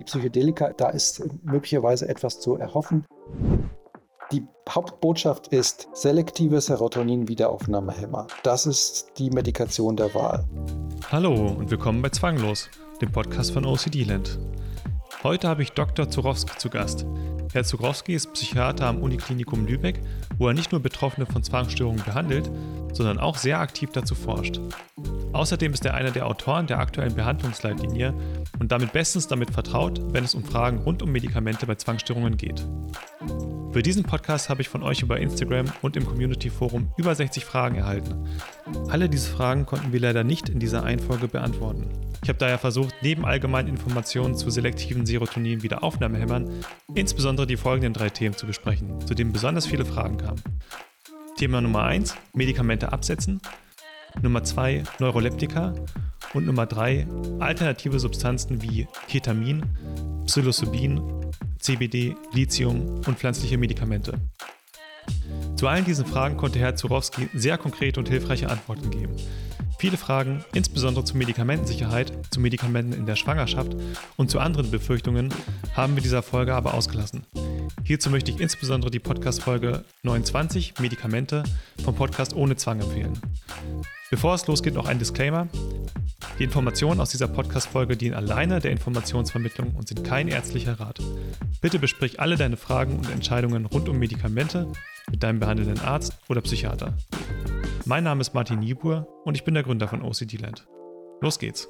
die Psychedelika, da ist möglicherweise etwas zu erhoffen. Die Hauptbotschaft ist selektive Serotonin-Wiederaufnahmehemmer. Das ist die Medikation der Wahl. Hallo und willkommen bei Zwanglos, dem Podcast von OCD Land. Heute habe ich Dr. Zurowski zu Gast. Herr Zurowski ist Psychiater am Uniklinikum Lübeck, wo er nicht nur Betroffene von Zwangsstörungen behandelt, sondern auch sehr aktiv dazu forscht. Außerdem ist er einer der Autoren der aktuellen Behandlungsleitlinie und damit bestens damit vertraut, wenn es um Fragen rund um Medikamente bei Zwangsstörungen geht. Für diesen Podcast habe ich von euch über Instagram und im Community Forum über 60 Fragen erhalten. Alle diese Fragen konnten wir leider nicht in dieser Einfolge beantworten. Ich habe daher versucht, neben allgemeinen Informationen zu selektiven Serotonin-Wiederaufnahmehämmern insbesondere die folgenden drei Themen zu besprechen, zu denen besonders viele Fragen kamen. Thema Nummer 1, Medikamente absetzen. Nummer 2, Neuroleptika. Und Nummer 3, alternative Substanzen wie Ketamin, Psilocybin, CBD, Lithium und pflanzliche Medikamente. Zu allen diesen Fragen konnte Herr Zurowski sehr konkrete und hilfreiche Antworten geben. Viele Fragen, insbesondere zur Medikamentensicherheit, zu Medikamenten in der Schwangerschaft und zu anderen Befürchtungen, haben wir dieser Folge aber ausgelassen. Hierzu möchte ich insbesondere die Podcast-Folge 29 Medikamente vom Podcast Ohne Zwang empfehlen. Bevor es losgeht, noch ein Disclaimer. Die Informationen aus dieser Podcast-Folge dienen alleine der Informationsvermittlung und sind kein ärztlicher Rat. Bitte besprich alle deine Fragen und Entscheidungen rund um Medikamente mit deinem behandelnden Arzt oder Psychiater. Mein Name ist Martin Niebuhr und ich bin der Gründer von OCD Land. Los geht's!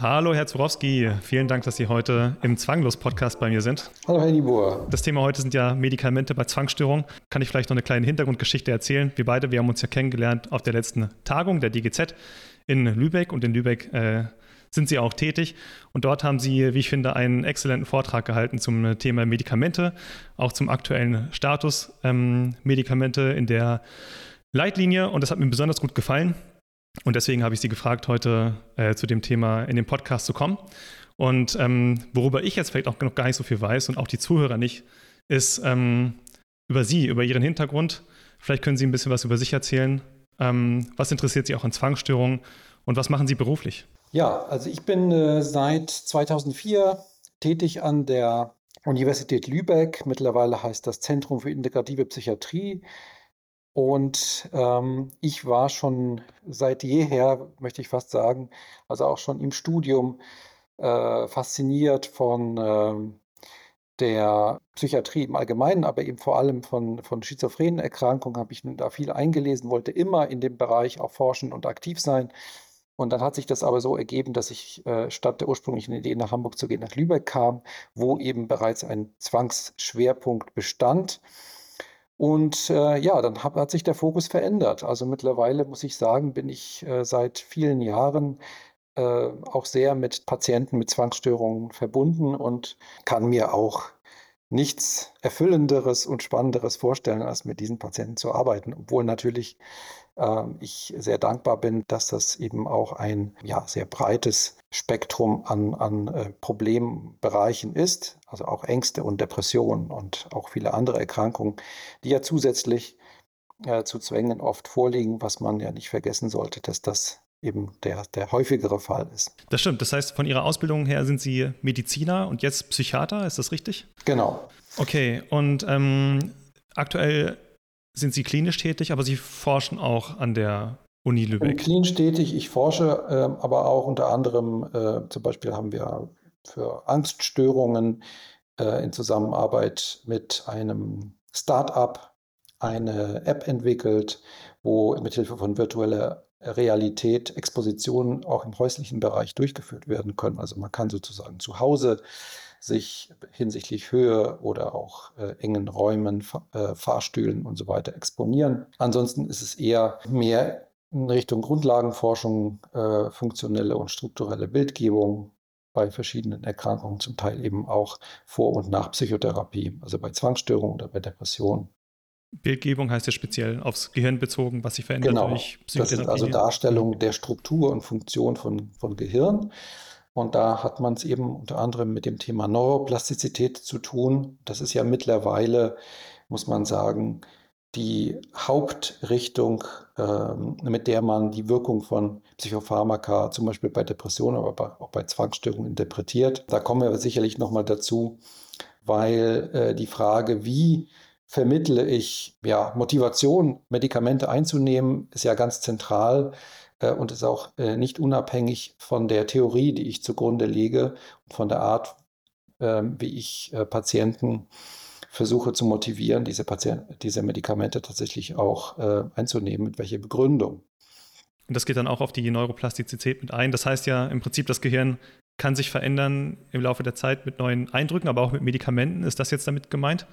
Hallo, Herr Zurowski. Vielen Dank, dass Sie heute im Zwanglos-Podcast bei mir sind. Hallo, Herr Niebuhr. Das Thema heute sind ja Medikamente bei Zwangsstörungen. Kann ich vielleicht noch eine kleine Hintergrundgeschichte erzählen? Wir beide, wir haben uns ja kennengelernt auf der letzten Tagung der DGZ in Lübeck und in Lübeck äh, sind Sie auch tätig. Und dort haben Sie, wie ich finde, einen exzellenten Vortrag gehalten zum Thema Medikamente, auch zum aktuellen Status ähm, Medikamente in der Leitlinie. Und das hat mir besonders gut gefallen. Und deswegen habe ich Sie gefragt, heute äh, zu dem Thema in den Podcast zu kommen. Und ähm, worüber ich jetzt vielleicht auch noch gar nicht so viel weiß und auch die Zuhörer nicht, ist ähm, über Sie, über Ihren Hintergrund. Vielleicht können Sie ein bisschen was über sich erzählen. Ähm, was interessiert Sie auch an Zwangsstörungen und was machen Sie beruflich? Ja, also ich bin äh, seit 2004 tätig an der Universität Lübeck. Mittlerweile heißt das Zentrum für integrative Psychiatrie. Und ähm, ich war schon seit jeher, möchte ich fast sagen, also auch schon im Studium äh, fasziniert von äh, der Psychiatrie im Allgemeinen, aber eben vor allem von, von schizophrenen Erkrankungen habe ich da viel eingelesen, wollte immer in dem Bereich auch forschen und aktiv sein. Und dann hat sich das aber so ergeben, dass ich äh, statt der ursprünglichen Idee nach Hamburg zu gehen, nach Lübeck kam, wo eben bereits ein Zwangsschwerpunkt bestand. Und äh, ja, dann hab, hat sich der Fokus verändert. Also mittlerweile muss ich sagen, bin ich äh, seit vielen Jahren äh, auch sehr mit Patienten mit Zwangsstörungen verbunden und kann mir auch nichts Erfüllenderes und Spannenderes vorstellen, als mit diesen Patienten zu arbeiten, obwohl natürlich ich sehr dankbar bin, dass das eben auch ein ja, sehr breites Spektrum an, an äh, Problembereichen ist, also auch Ängste und Depressionen und auch viele andere Erkrankungen, die ja zusätzlich äh, zu Zwängen oft vorliegen, was man ja nicht vergessen sollte, dass das eben der, der häufigere Fall ist. Das stimmt. Das heißt, von Ihrer Ausbildung her sind Sie Mediziner und jetzt Psychiater, ist das richtig? Genau. Okay, und ähm, aktuell sind Sie klinisch tätig, aber Sie forschen auch an der Uni Lübeck. Ich bin klinisch tätig, ich forsche, äh, aber auch unter anderem, äh, zum Beispiel haben wir für Angststörungen äh, in Zusammenarbeit mit einem Start-up eine App entwickelt, wo mithilfe von virtueller Realität Expositionen auch im häuslichen Bereich durchgeführt werden können. Also man kann sozusagen zu Hause sich hinsichtlich Höhe oder auch äh, engen Räumen, äh, Fahrstühlen und so weiter exponieren. Ansonsten ist es eher mehr in Richtung Grundlagenforschung, äh, funktionelle und strukturelle Bildgebung bei verschiedenen Erkrankungen, zum Teil eben auch vor und nach Psychotherapie, also bei Zwangsstörungen oder bei Depressionen. Bildgebung heißt ja speziell aufs Gehirn bezogen, was sich verändert genau. durch Psychotherapie. Das ist also Darstellung der Struktur und Funktion von, von Gehirn. Und da hat man es eben unter anderem mit dem Thema Neuroplastizität zu tun. Das ist ja mittlerweile, muss man sagen, die Hauptrichtung, ähm, mit der man die Wirkung von Psychopharmaka, zum Beispiel bei Depressionen, aber auch bei Zwangsstörungen interpretiert. Da kommen wir sicherlich nochmal dazu, weil äh, die Frage, wie vermittle ich ja, Motivation, Medikamente einzunehmen, ist ja ganz zentral und ist auch äh, nicht unabhängig von der Theorie, die ich zugrunde lege und von der Art, ähm, wie ich äh, Patienten versuche zu motivieren, diese, Patienten, diese Medikamente tatsächlich auch äh, einzunehmen, mit welcher Begründung. Und das geht dann auch auf die Neuroplastizität mit ein. Das heißt ja im Prinzip, das Gehirn kann sich verändern im Laufe der Zeit mit neuen Eindrücken, aber auch mit Medikamenten. Ist das jetzt damit gemeint?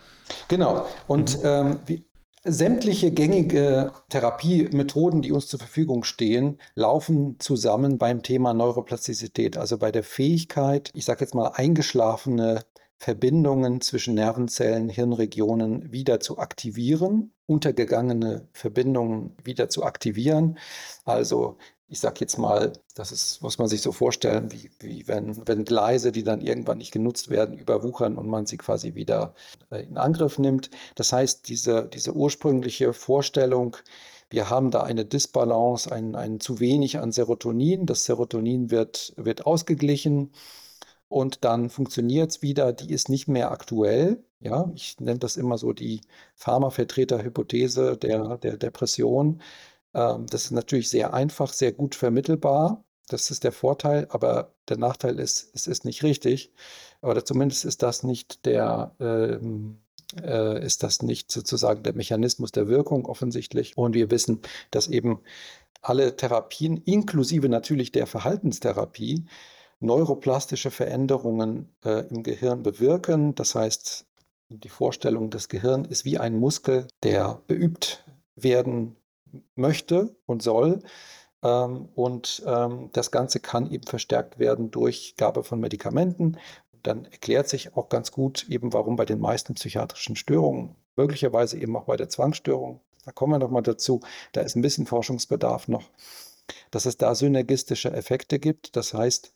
Genau. Und mhm. ähm, wie, sämtliche gängige Therapiemethoden, die uns zur Verfügung stehen, laufen zusammen beim Thema Neuroplastizität, also bei der Fähigkeit, ich sage jetzt mal, eingeschlafene Verbindungen zwischen Nervenzellen, Hirnregionen wieder zu aktivieren, untergegangene Verbindungen wieder zu aktivieren. Also ich sage jetzt mal, das ist, muss man sich so vorstellen, wie, wie wenn, wenn Gleise, die dann irgendwann nicht genutzt werden, überwuchern und man sie quasi wieder äh, in Angriff nimmt. Das heißt, diese, diese ursprüngliche Vorstellung, wir haben da eine Disbalance, ein, ein zu wenig an Serotonin. Das Serotonin wird, wird ausgeglichen und dann funktioniert es wieder, die ist nicht mehr aktuell. Ja, ich nenne das immer so die Pharmavertreter-Hypothese der, der Depression. Ähm, das ist natürlich sehr einfach, sehr gut vermittelbar. Das ist der Vorteil, aber der Nachteil ist, es ist nicht richtig. Oder zumindest ist das nicht der, ähm, äh, ist das nicht sozusagen der Mechanismus der Wirkung offensichtlich. Und wir wissen, dass eben alle Therapien, inklusive natürlich der Verhaltenstherapie, neuroplastische Veränderungen äh, im Gehirn bewirken. Das heißt, die Vorstellung, das Gehirn ist wie ein Muskel, der beübt werden möchte und soll. Ähm, und ähm, das Ganze kann eben verstärkt werden durch Gabe von Medikamenten. Dann erklärt sich auch ganz gut eben, warum bei den meisten psychiatrischen Störungen, möglicherweise eben auch bei der Zwangsstörung, da kommen wir nochmal dazu, da ist ein bisschen Forschungsbedarf noch, dass es da synergistische Effekte gibt. Das heißt,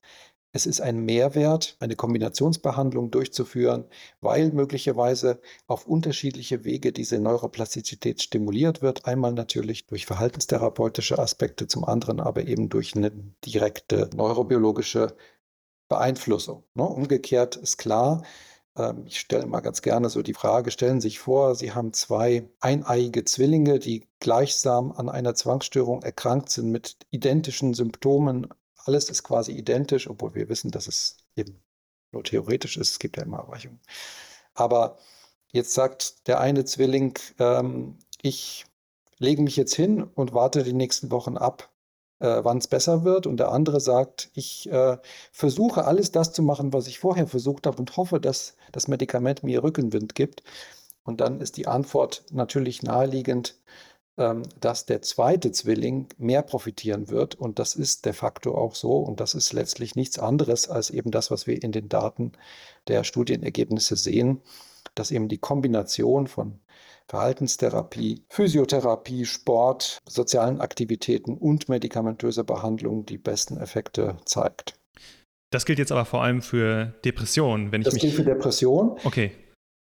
es ist ein Mehrwert, eine Kombinationsbehandlung durchzuführen, weil möglicherweise auf unterschiedliche Wege diese Neuroplastizität stimuliert wird. Einmal natürlich durch verhaltenstherapeutische Aspekte, zum anderen aber eben durch eine direkte neurobiologische Beeinflussung. Ne? Umgekehrt ist klar, ähm, ich stelle mal ganz gerne so die Frage, stellen Sie sich vor, Sie haben zwei eineiige Zwillinge, die gleichsam an einer Zwangsstörung erkrankt sind mit identischen Symptomen alles ist quasi identisch, obwohl wir wissen, dass es eben nur theoretisch ist. Es gibt ja immer Abweichungen. Aber jetzt sagt der eine Zwilling, ähm, ich lege mich jetzt hin und warte die nächsten Wochen ab, äh, wann es besser wird. Und der andere sagt, ich äh, versuche alles das zu machen, was ich vorher versucht habe und hoffe, dass das Medikament mir Rückenwind gibt. Und dann ist die Antwort natürlich naheliegend, dass der zweite Zwilling mehr profitieren wird. Und das ist de facto auch so. Und das ist letztlich nichts anderes als eben das, was wir in den Daten der Studienergebnisse sehen, dass eben die Kombination von Verhaltenstherapie, Physiotherapie, Sport, sozialen Aktivitäten und medikamentöser Behandlung die besten Effekte zeigt. Das gilt jetzt aber vor allem für Depressionen, wenn ich das mich. gilt für Depressionen. Okay.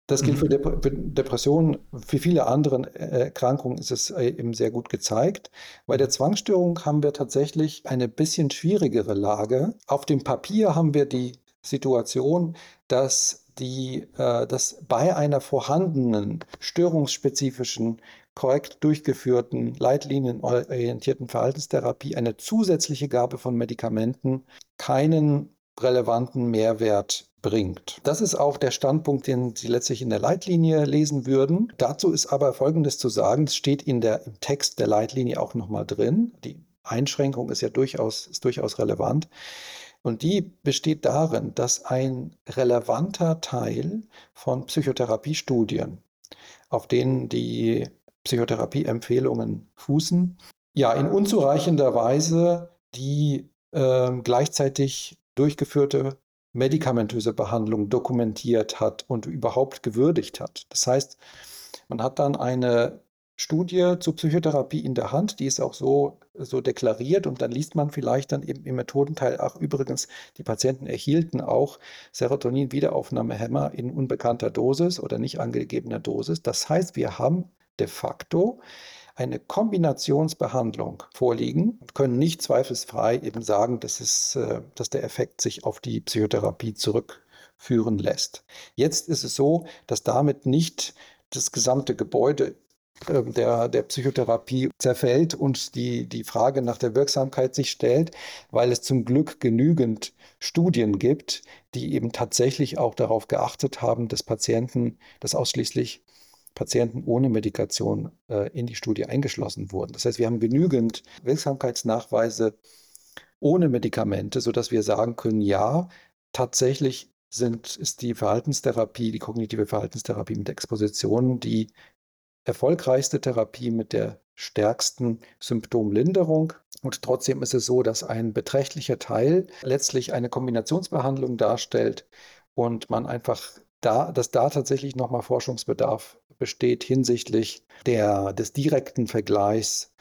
Das gilt für mhm. Depressionen. Für viele andere äh, Erkrankungen ist es äh, eben sehr gut gezeigt. Bei der Zwangsstörung haben wir tatsächlich eine bisschen schwierigere Lage. Auf dem Papier haben wir die Situation, dass, die, äh, dass bei einer vorhandenen störungsspezifischen, korrekt durchgeführten, leitlinienorientierten Verhaltenstherapie eine zusätzliche Gabe von Medikamenten keinen relevanten Mehrwert bringt. Das ist auch der Standpunkt, den Sie letztlich in der Leitlinie lesen würden. Dazu ist aber Folgendes zu sagen, es steht in der, im Text der Leitlinie auch nochmal drin. Die Einschränkung ist ja durchaus, ist durchaus relevant. Und die besteht darin, dass ein relevanter Teil von Psychotherapiestudien, auf denen die Psychotherapieempfehlungen fußen, ja in unzureichender Weise die äh, gleichzeitig durchgeführte medikamentöse Behandlung dokumentiert hat und überhaupt gewürdigt hat. Das heißt, man hat dann eine Studie zur Psychotherapie in der Hand, die ist auch so, so deklariert und dann liest man vielleicht dann eben im Methodenteil, ach übrigens, die Patienten erhielten auch Serotonin-Wiederaufnahmehämmer in unbekannter Dosis oder nicht angegebener Dosis. Das heißt, wir haben de facto eine Kombinationsbehandlung vorliegen und können nicht zweifelsfrei eben sagen, dass, es, äh, dass der Effekt sich auf die Psychotherapie zurückführen lässt. Jetzt ist es so, dass damit nicht das gesamte Gebäude ähm, der, der Psychotherapie zerfällt und die, die Frage nach der Wirksamkeit sich stellt, weil es zum Glück genügend Studien gibt, die eben tatsächlich auch darauf geachtet haben, dass Patienten, dass ausschließlich Patienten ohne Medikation äh, in die Studie eingeschlossen wurden. Das heißt, wir haben genügend Wirksamkeitsnachweise ohne Medikamente, sodass wir sagen können, ja, tatsächlich sind, ist die Verhaltenstherapie, die kognitive Verhaltenstherapie mit Expositionen die erfolgreichste Therapie mit der stärksten Symptomlinderung. Und trotzdem ist es so, dass ein beträchtlicher Teil letztlich eine Kombinationsbehandlung darstellt und man einfach da, dass da tatsächlich nochmal Forschungsbedarf besteht hinsichtlich der, des direkten Vergleichs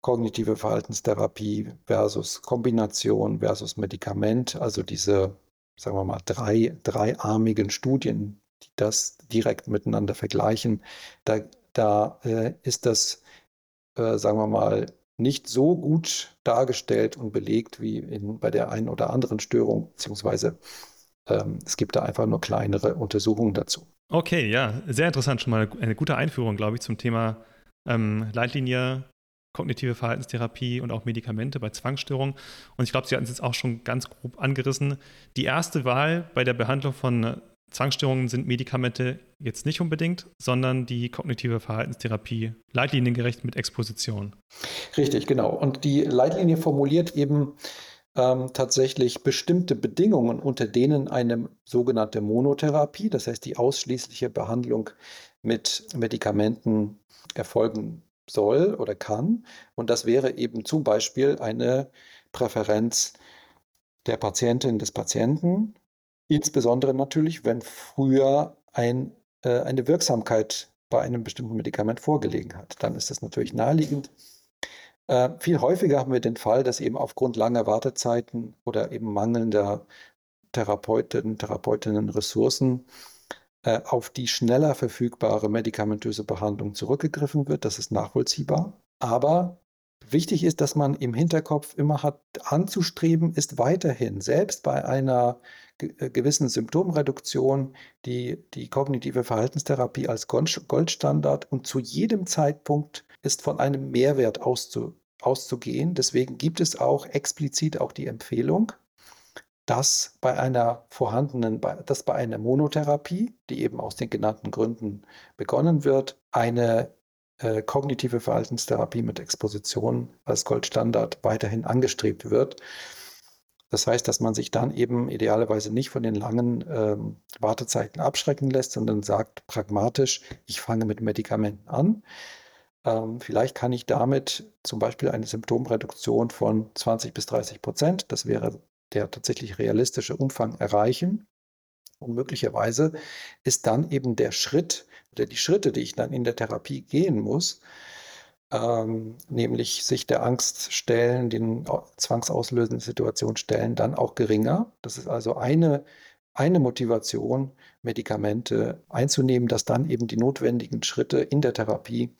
kognitive Verhaltenstherapie versus Kombination versus Medikament, also diese, sagen wir mal, drei, dreiarmigen Studien, die das direkt miteinander vergleichen. Da, da äh, ist das, äh, sagen wir mal, nicht so gut dargestellt und belegt wie in, bei der einen oder anderen Störung, beziehungsweise ähm, es gibt da einfach nur kleinere Untersuchungen dazu. Okay, ja, sehr interessant. Schon mal eine gute Einführung, glaube ich, zum Thema ähm, Leitlinie, kognitive Verhaltenstherapie und auch Medikamente bei Zwangsstörungen. Und ich glaube, Sie hatten es jetzt auch schon ganz grob angerissen. Die erste Wahl bei der Behandlung von Zwangsstörungen sind Medikamente jetzt nicht unbedingt, sondern die kognitive Verhaltenstherapie, leitliniengerecht mit Exposition. Richtig, genau. Und die Leitlinie formuliert eben ähm, tatsächlich bestimmte Bedingungen, unter denen eine sogenannte Monotherapie, das heißt die ausschließliche Behandlung mit Medikamenten erfolgen soll oder kann. Und das wäre eben zum Beispiel eine Präferenz der Patientin, des Patienten, insbesondere natürlich, wenn früher ein, äh, eine Wirksamkeit bei einem bestimmten Medikament vorgelegen hat. Dann ist es natürlich naheliegend, äh, viel häufiger haben wir den Fall, dass eben aufgrund langer Wartezeiten oder eben mangelnder Therapeuten, Therapeutinnen Ressourcen äh, auf die schneller verfügbare medikamentöse Behandlung zurückgegriffen wird. Das ist nachvollziehbar. Aber wichtig ist, dass man im Hinterkopf immer hat, anzustreben ist weiterhin, selbst bei einer äh, gewissen Symptomreduktion, die, die kognitive Verhaltenstherapie als Goldstandard und zu jedem Zeitpunkt ist von einem Mehrwert auszu, auszugehen. Deswegen gibt es auch explizit auch die Empfehlung, dass bei einer vorhandenen, dass bei einer Monotherapie, die eben aus den genannten Gründen begonnen wird, eine äh, kognitive Verhaltenstherapie mit Exposition als Goldstandard weiterhin angestrebt wird. Das heißt, dass man sich dann eben idealerweise nicht von den langen ähm, Wartezeiten abschrecken lässt, sondern sagt pragmatisch, ich fange mit Medikamenten an. Ähm, vielleicht kann ich damit zum Beispiel eine Symptomreduktion von 20 bis 30 Prozent, das wäre der tatsächlich realistische Umfang, erreichen. Und möglicherweise ist dann eben der Schritt oder die Schritte, die ich dann in der Therapie gehen muss, ähm, nämlich sich der Angst stellen, den zwangsauslösenden Situationen stellen, dann auch geringer. Das ist also eine, eine Motivation, Medikamente einzunehmen, dass dann eben die notwendigen Schritte in der Therapie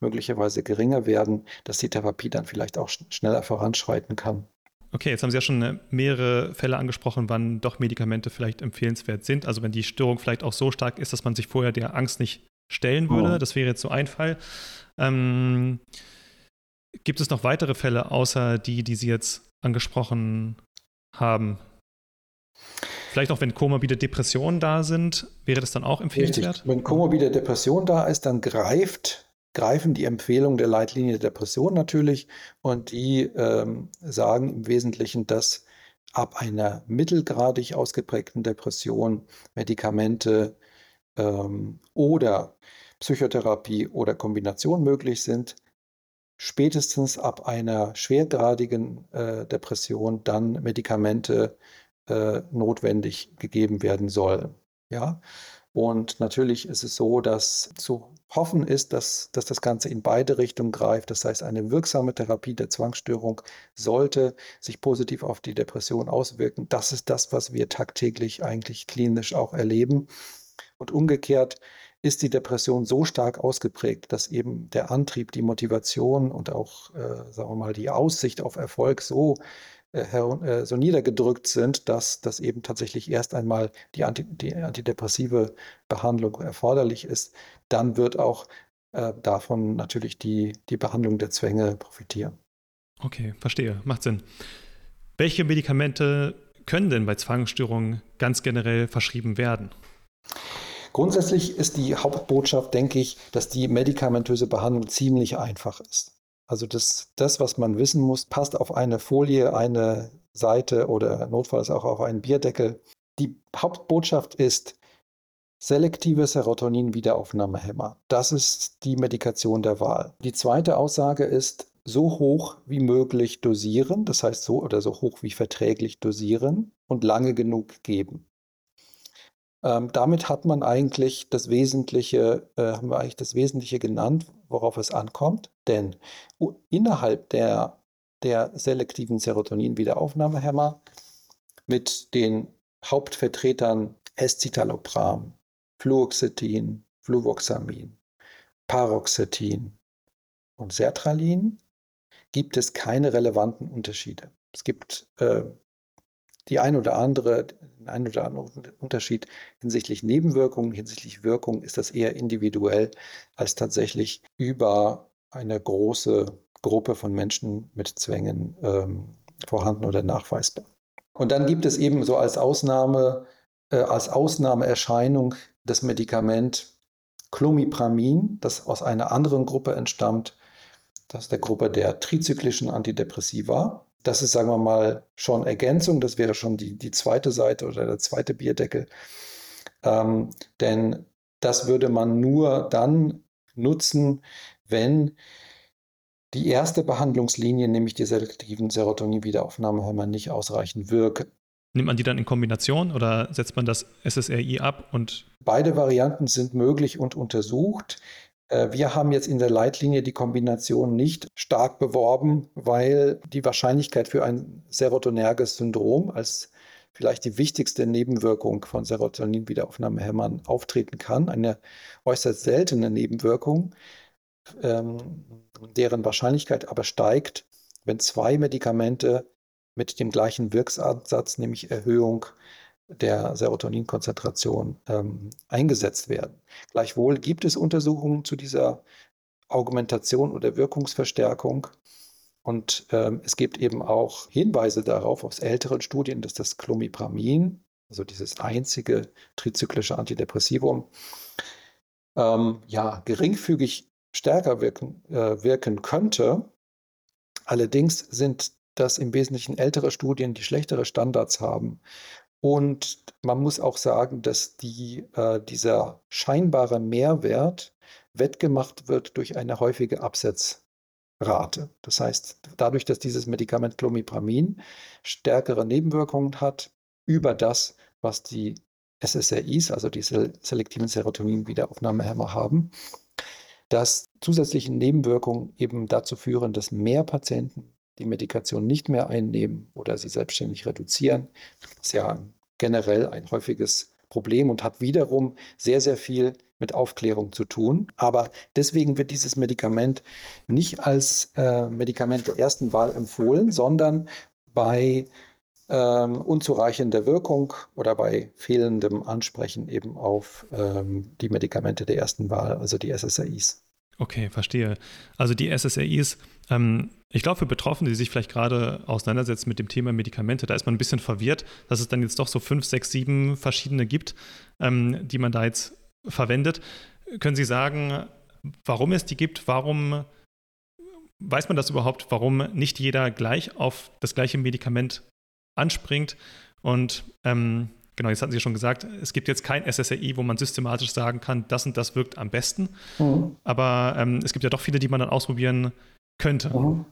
möglicherweise geringer werden, dass die Therapie dann vielleicht auch schneller voranschreiten kann. Okay, jetzt haben Sie ja schon äh, mehrere Fälle angesprochen, wann doch Medikamente vielleicht empfehlenswert sind. Also wenn die Störung vielleicht auch so stark ist, dass man sich vorher der Angst nicht stellen würde. Oh. Das wäre jetzt so ein Fall. Ähm, gibt es noch weitere Fälle außer die, die Sie jetzt angesprochen haben? Vielleicht auch, wenn komorbide Depressionen da sind, wäre das dann auch empfehlenswert? Richtig. Wenn komorbide Depression da ist, dann greift greifen die Empfehlungen der Leitlinie der Depression natürlich und die ähm, sagen im Wesentlichen, dass ab einer mittelgradig ausgeprägten Depression Medikamente ähm, oder Psychotherapie oder Kombination möglich sind. Spätestens ab einer schwergradigen äh, Depression dann Medikamente äh, notwendig gegeben werden sollen. Ja, und natürlich ist es so, dass zu hoffen ist, dass, dass das Ganze in beide Richtungen greift. Das heißt, eine wirksame Therapie der Zwangsstörung sollte sich positiv auf die Depression auswirken. Das ist das, was wir tagtäglich eigentlich klinisch auch erleben. Und umgekehrt ist die Depression so stark ausgeprägt, dass eben der Antrieb, die Motivation und auch, äh, sagen wir mal, die Aussicht auf Erfolg so, äh, äh, so niedergedrückt sind, dass, dass eben tatsächlich erst einmal die, Anti, die antidepressive Behandlung erforderlich ist, dann wird auch äh, davon natürlich die, die Behandlung der Zwänge profitieren. Okay, verstehe, macht Sinn. Welche Medikamente können denn bei Zwangsstörungen ganz generell verschrieben werden? Grundsätzlich ist die Hauptbotschaft, denke ich, dass die medikamentöse Behandlung ziemlich einfach ist. Also das, das, was man wissen muss, passt auf eine Folie, eine Seite oder notfalls auch auf einen Bierdeckel. Die Hauptbotschaft ist selektive Serotonin-Wiederaufnahmehämmer. Das ist die Medikation der Wahl. Die zweite Aussage ist, so hoch wie möglich dosieren, das heißt so oder so hoch wie verträglich dosieren und lange genug geben. Ähm, damit hat man eigentlich das Wesentliche, äh, haben wir eigentlich das Wesentliche genannt, worauf es ankommt. Denn innerhalb der, der selektiven Serotonin-Wiederaufnahmehämmer mit den Hauptvertretern Escitalopram, Fluoxetin, Fluvoxamin, Paroxetin und Sertralin gibt es keine relevanten Unterschiede. Es gibt äh, die ein oder andere, den ein oder anderen Unterschied hinsichtlich Nebenwirkungen, hinsichtlich Wirkung ist das eher individuell als tatsächlich über eine große Gruppe von Menschen mit Zwängen ähm, vorhanden oder nachweisbar. Und dann gibt es eben so als Ausnahme, äh, als Ausnahmeerscheinung das Medikament Clomipramin, das aus einer anderen Gruppe entstammt, das ist der Gruppe der trizyklischen Antidepressiva. Das ist, sagen wir mal, schon Ergänzung. Das wäre schon die, die zweite Seite oder der zweite Bierdeckel. Ähm, denn das würde man nur dann nutzen, wenn die erste Behandlungslinie, nämlich die selektiven Serotonin-Wiederaufnahmehämmer, nicht ausreichend wirken. Nimmt man die dann in Kombination oder setzt man das SSRI ab und Beide Varianten sind möglich und untersucht. Äh, wir haben jetzt in der Leitlinie die Kombination nicht stark beworben, weil die Wahrscheinlichkeit für ein serotonerges Syndrom als vielleicht die wichtigste Nebenwirkung von Serotonin-Wiederaufnahmehämmern auftreten kann. Eine äußerst seltene Nebenwirkung, ähm, deren Wahrscheinlichkeit aber steigt, wenn zwei Medikamente mit dem gleichen Wirksansatz, nämlich Erhöhung der Serotoninkonzentration ähm, eingesetzt werden. Gleichwohl gibt es Untersuchungen zu dieser Augmentation oder Wirkungsverstärkung. Und ähm, es gibt eben auch Hinweise darauf aus älteren Studien, dass das Clomipramin, also dieses einzige trizyklische Antidepressivum, ähm, ja, geringfügig stärker wirken, äh, wirken könnte. Allerdings sind das im Wesentlichen ältere Studien, die schlechtere Standards haben und man muss auch sagen, dass die, äh, dieser scheinbare Mehrwert wettgemacht wird durch eine häufige Absetzrate. Das heißt, dadurch, dass dieses Medikament Clomipramin stärkere Nebenwirkungen hat über das, was die SSRIs, also die selektiven Serotonin-Wiederaufnahmehämmer haben, dass zusätzliche Nebenwirkungen eben dazu führen, dass mehr Patienten die Medikation nicht mehr einnehmen oder sie selbstständig reduzieren. Das ist ja generell ein häufiges Problem und hat wiederum sehr, sehr viel mit Aufklärung zu tun. Aber deswegen wird dieses Medikament nicht als äh, Medikament der ersten Wahl empfohlen, sondern bei ähm, unzureichender Wirkung oder bei fehlendem Ansprechen eben auf ähm, die Medikamente der ersten Wahl, also die SSRIs. Okay, verstehe. Also die SSRIs, ähm, ich glaube, für Betroffene, die sich vielleicht gerade auseinandersetzen mit dem Thema Medikamente, da ist man ein bisschen verwirrt, dass es dann jetzt doch so fünf, sechs, sieben verschiedene gibt, ähm, die man da jetzt verwendet. Können Sie sagen, warum es die gibt? Warum weiß man das überhaupt, warum nicht jeder gleich auf das gleiche Medikament anspringt? Und ähm, genau, jetzt hatten Sie schon gesagt, es gibt jetzt kein SSRI, wo man systematisch sagen kann, das und das wirkt am besten. Mhm. Aber ähm, es gibt ja doch viele, die man dann ausprobieren könnte. Mhm.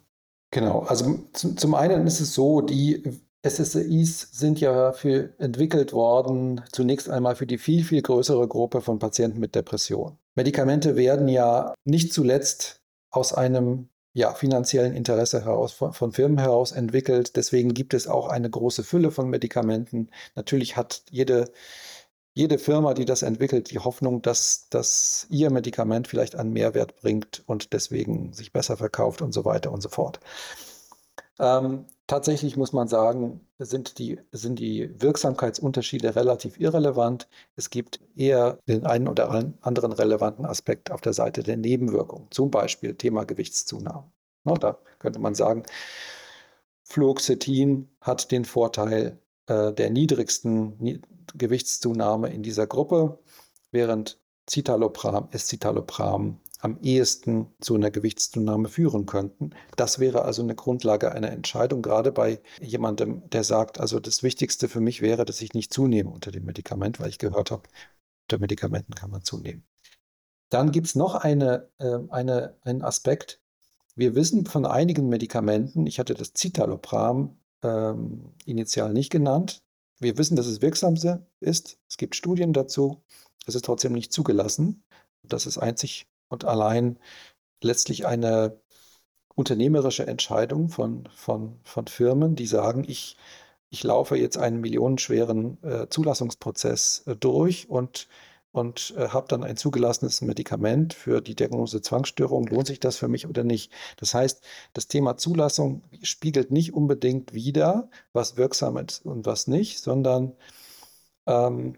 Genau, also zum einen ist es so, die SSRIs sind ja für entwickelt worden, zunächst einmal für die viel, viel größere Gruppe von Patienten mit Depression. Medikamente werden ja nicht zuletzt aus einem ja, finanziellen Interesse heraus, von, von, Firmen heraus entwickelt. Deswegen gibt es auch eine große Fülle von Medikamenten. Natürlich hat jede, jede Firma, die das entwickelt, die Hoffnung, dass, dass ihr Medikament vielleicht einen Mehrwert bringt und deswegen sich besser verkauft und so weiter und so fort. Ähm, tatsächlich muss man sagen, sind die, sind die Wirksamkeitsunterschiede relativ irrelevant. Es gibt eher den einen oder anderen relevanten Aspekt auf der Seite der Nebenwirkungen, zum Beispiel Thema Gewichtszunahme. No, da könnte man sagen, Fluoxetin hat den Vorteil äh, der niedrigsten Gewichtszunahme in dieser Gruppe, während Citalopram, Escitalopram am ehesten zu einer Gewichtszunahme führen könnten. Das wäre also eine Grundlage einer Entscheidung, gerade bei jemandem, der sagt, also das Wichtigste für mich wäre, dass ich nicht zunehme unter dem Medikament, weil ich gehört habe, unter Medikamenten kann man zunehmen. Dann gibt es noch eine, äh, eine, einen Aspekt. Wir wissen von einigen Medikamenten, ich hatte das Citalopram ähm, initial nicht genannt. Wir wissen, dass es wirksam ist. Es gibt Studien dazu. Es ist trotzdem nicht zugelassen. Das ist einzig und allein letztlich eine unternehmerische Entscheidung von, von, von Firmen, die sagen, ich, ich laufe jetzt einen millionenschweren äh, Zulassungsprozess äh, durch und, und äh, habe dann ein zugelassenes Medikament für die Diagnose Zwangsstörung. Lohnt sich das für mich oder nicht? Das heißt, das Thema Zulassung spiegelt nicht unbedingt wider, was wirksam ist und was nicht, sondern ähm,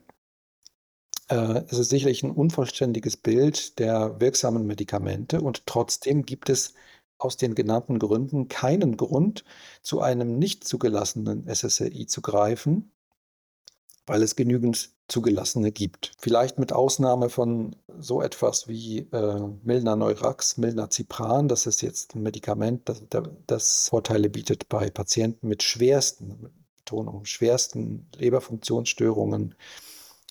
äh, es ist sicherlich ein unvollständiges Bild der wirksamen Medikamente und trotzdem gibt es aus den genannten Gründen keinen Grund, zu einem nicht zugelassenen SSRI zu greifen, weil es genügend zugelassene gibt. Vielleicht mit Ausnahme von so etwas wie äh, Milner Neurax, Milner Cipran. Das ist jetzt ein Medikament, das, das Vorteile bietet bei Patienten mit schwersten, Betonung, schwersten Leberfunktionsstörungen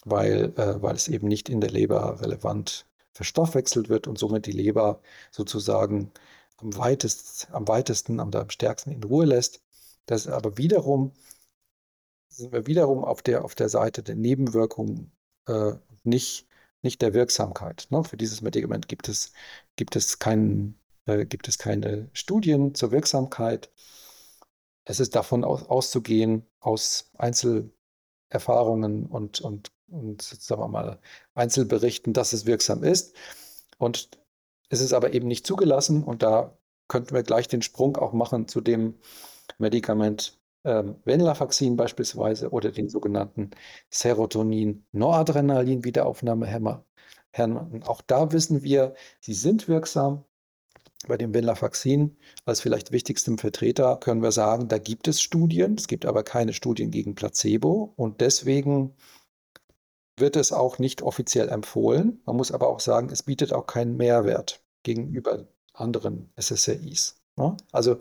weil, äh, weil es eben nicht in der Leber relevant verstoffwechselt wird und somit die Leber sozusagen am, weitest, am weitesten, am, am stärksten in Ruhe lässt. Das ist aber wiederum, sind wir wiederum auf der, auf der Seite der Nebenwirkungen, äh, nicht, nicht der Wirksamkeit. Ne? Für dieses Medikament gibt es, gibt, es kein, äh, gibt es keine Studien zur Wirksamkeit. Es ist davon aus, auszugehen, aus Einzelerfahrungen und, und und sagen wir mal Einzelberichten, dass es wirksam ist. Und es ist aber eben nicht zugelassen und da könnten wir gleich den Sprung auch machen zu dem Medikament ähm, Venlafaxin beispielsweise oder den sogenannten Serotonin-Noradrenalin-Wiederaufnahmehemmer. Auch da wissen wir, sie sind wirksam. Bei dem Venlafaxin als vielleicht wichtigstem Vertreter können wir sagen, da gibt es Studien, es gibt aber keine Studien gegen Placebo und deswegen wird es auch nicht offiziell empfohlen. Man muss aber auch sagen, es bietet auch keinen Mehrwert gegenüber anderen SSRIs. Ne? Also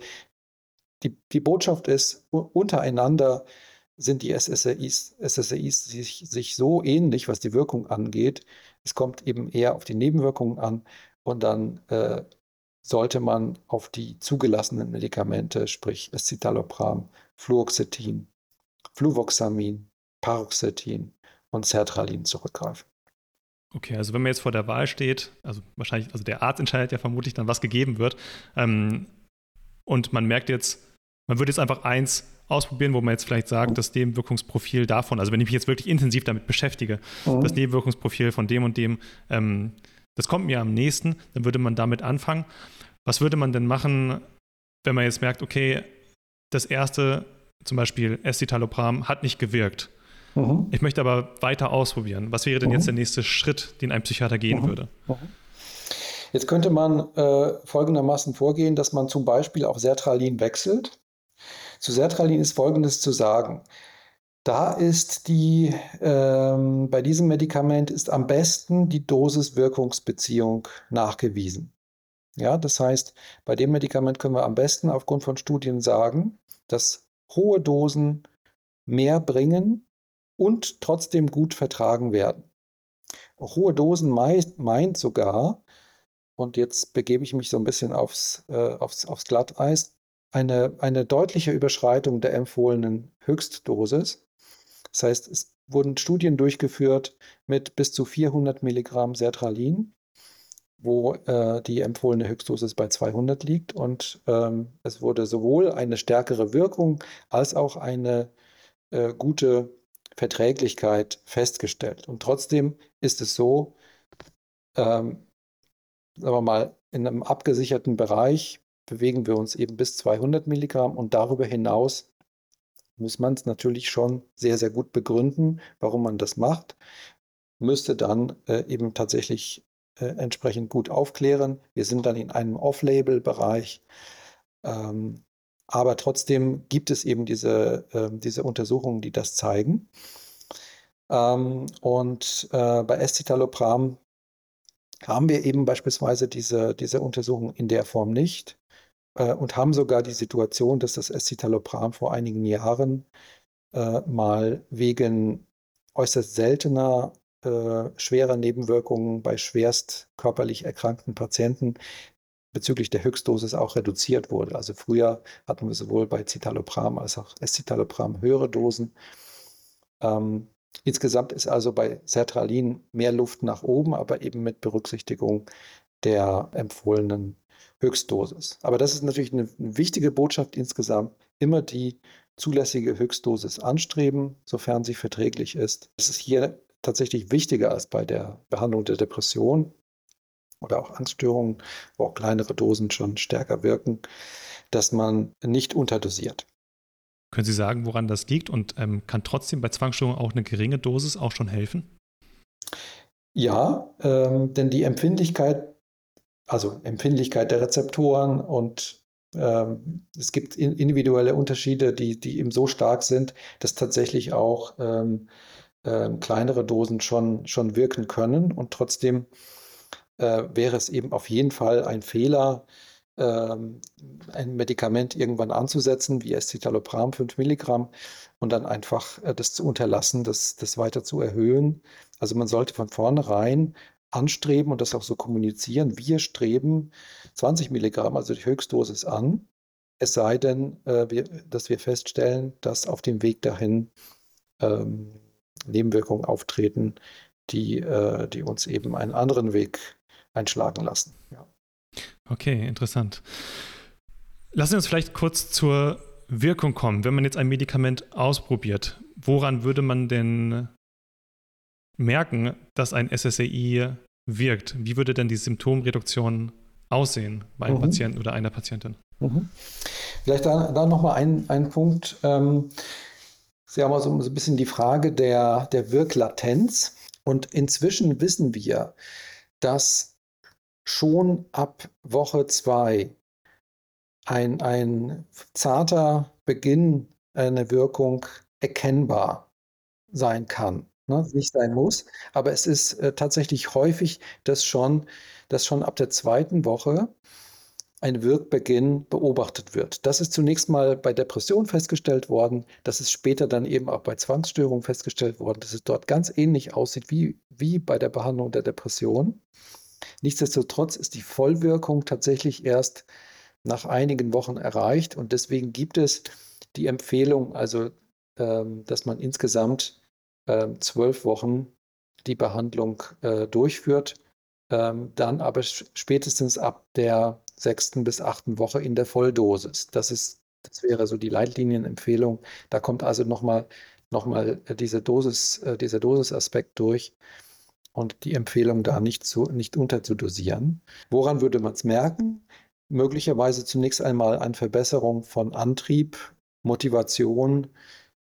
die, die Botschaft ist, untereinander sind die SSRIs, SSRIs sich, sich so ähnlich, was die Wirkung angeht. Es kommt eben eher auf die Nebenwirkungen an und dann äh, sollte man auf die zugelassenen Medikamente, sprich Escitalopram, Fluoxetin, Fluvoxamin, Paroxetin und Sertralin zurückgreifen. Okay, also wenn man jetzt vor der Wahl steht, also wahrscheinlich, also der Arzt entscheidet ja vermutlich dann, was gegeben wird. Ähm, und man merkt jetzt, man würde jetzt einfach eins ausprobieren, wo man jetzt vielleicht sagt, das Nebenwirkungsprofil davon, also wenn ich mich jetzt wirklich intensiv damit beschäftige, mhm. das Nebenwirkungsprofil von dem und dem, ähm, das kommt mir am nächsten, dann würde man damit anfangen. Was würde man denn machen, wenn man jetzt merkt, okay, das erste, zum Beispiel Escitalopram, hat nicht gewirkt. Mhm. Ich möchte aber weiter ausprobieren. Was wäre denn mhm. jetzt der nächste Schritt, den ein Psychiater gehen mhm. würde? Mhm. Jetzt könnte man äh, folgendermaßen vorgehen, dass man zum Beispiel auf Sertralin wechselt. Zu Sertralin ist Folgendes zu sagen. Da ist die, ähm, bei diesem Medikament ist am besten die Dosis-Wirkungsbeziehung nachgewiesen. Ja, das heißt, bei dem Medikament können wir am besten aufgrund von Studien sagen, dass hohe Dosen mehr bringen und trotzdem gut vertragen werden. Hohe Dosen meint sogar, und jetzt begebe ich mich so ein bisschen aufs, äh, aufs, aufs Glatteis, eine, eine deutliche Überschreitung der empfohlenen Höchstdosis. Das heißt, es wurden Studien durchgeführt mit bis zu 400 Milligramm Sertralin, wo äh, die empfohlene Höchstdosis bei 200 liegt. Und ähm, es wurde sowohl eine stärkere Wirkung als auch eine äh, gute Verträglichkeit festgestellt. Und trotzdem ist es so, ähm, sagen wir mal, in einem abgesicherten Bereich bewegen wir uns eben bis 200 Milligramm und darüber hinaus muss man es natürlich schon sehr, sehr gut begründen, warum man das macht. Müsste dann äh, eben tatsächlich äh, entsprechend gut aufklären. Wir sind dann in einem Off-Label-Bereich. Ähm, aber trotzdem gibt es eben diese, äh, diese Untersuchungen, die das zeigen. Ähm, und äh, bei Escitalopram haben wir eben beispielsweise diese, diese Untersuchung in der Form nicht äh, und haben sogar die Situation, dass das Escitalopram vor einigen Jahren äh, mal wegen äußerst seltener äh, schwerer Nebenwirkungen bei schwerst körperlich erkrankten Patienten bezüglich der Höchstdosis auch reduziert wurde. Also früher hatten wir sowohl bei Citalopram als auch Escitalopram höhere Dosen. Ähm, insgesamt ist also bei Sertralin mehr Luft nach oben, aber eben mit Berücksichtigung der empfohlenen Höchstdosis. Aber das ist natürlich eine, wichtige Botschaft insgesamt. Immer die zulässige Höchstdosis anstreben, sofern sie verträglich ist. Das ist hier tatsächlich wichtiger als bei der Behandlung der Depression oder auch Angststörungen, wo auch kleinere Dosen schon stärker wirken, dass man nicht unterdosiert. Können Sie sagen, woran das liegt und ähm, kann trotzdem bei Zwangsstörungen auch eine geringe Dosis auch schon helfen? Ja, ähm, denn die Empfindlichkeit, also Empfindlichkeit der Rezeptoren und ähm, es gibt in, individuelle Unterschiede, die, die eben so stark sind, dass tatsächlich auch ähm, äh, kleinere Dosen schon, schon wirken können und trotzdem äh, wäre es eben auf jeden Fall ein Fehler, ähm, ein Medikament irgendwann anzusetzen, wie Escitalopram 5 Milligramm, und dann einfach äh, das zu unterlassen, das, das weiter zu erhöhen. Also man sollte von vornherein anstreben und das auch so kommunizieren. Wir streben 20 Milligramm, also die Höchstdosis an. Es sei denn, äh, wir, dass wir feststellen, dass auf dem Weg dahin ähm, Nebenwirkungen auftreten, die, äh, die uns eben einen anderen Weg einschlagen lassen. Ja. Okay, interessant. Lassen Sie uns vielleicht kurz zur Wirkung kommen. Wenn man jetzt ein Medikament ausprobiert, woran würde man denn merken, dass ein SSRI wirkt? Wie würde denn die Symptomreduktion aussehen bei einem mhm. Patienten oder einer Patientin? Mhm. Vielleicht da, da nochmal ein, ein Punkt. Ähm, Sie haben also so ein bisschen die Frage der, der Wirklatenz. Und inzwischen wissen wir, dass schon ab Woche zwei ein, ein zarter Beginn einer Wirkung erkennbar sein kann. Ne? Nicht sein muss, aber es ist äh, tatsächlich häufig, dass schon, dass schon ab der zweiten Woche ein Wirkbeginn beobachtet wird. Das ist zunächst mal bei Depression festgestellt worden, das ist später dann eben auch bei Zwangsstörungen festgestellt worden, dass es dort ganz ähnlich aussieht wie, wie bei der Behandlung der Depression. Nichtsdestotrotz ist die Vollwirkung tatsächlich erst nach einigen Wochen erreicht und deswegen gibt es die Empfehlung, also ähm, dass man insgesamt zwölf Wochen die Behandlung äh, durchführt, ähm, dann aber spätestens ab der sechsten bis achten Woche in der Volldosis. Das ist, das wäre so die Leitlinienempfehlung. Da kommt also nochmal noch mal diese Dosis, äh, dieser Dosisaspekt durch und die Empfehlung da nicht, zu, nicht unterzudosieren. Woran würde man es merken? Möglicherweise zunächst einmal an Verbesserung von Antrieb, Motivation,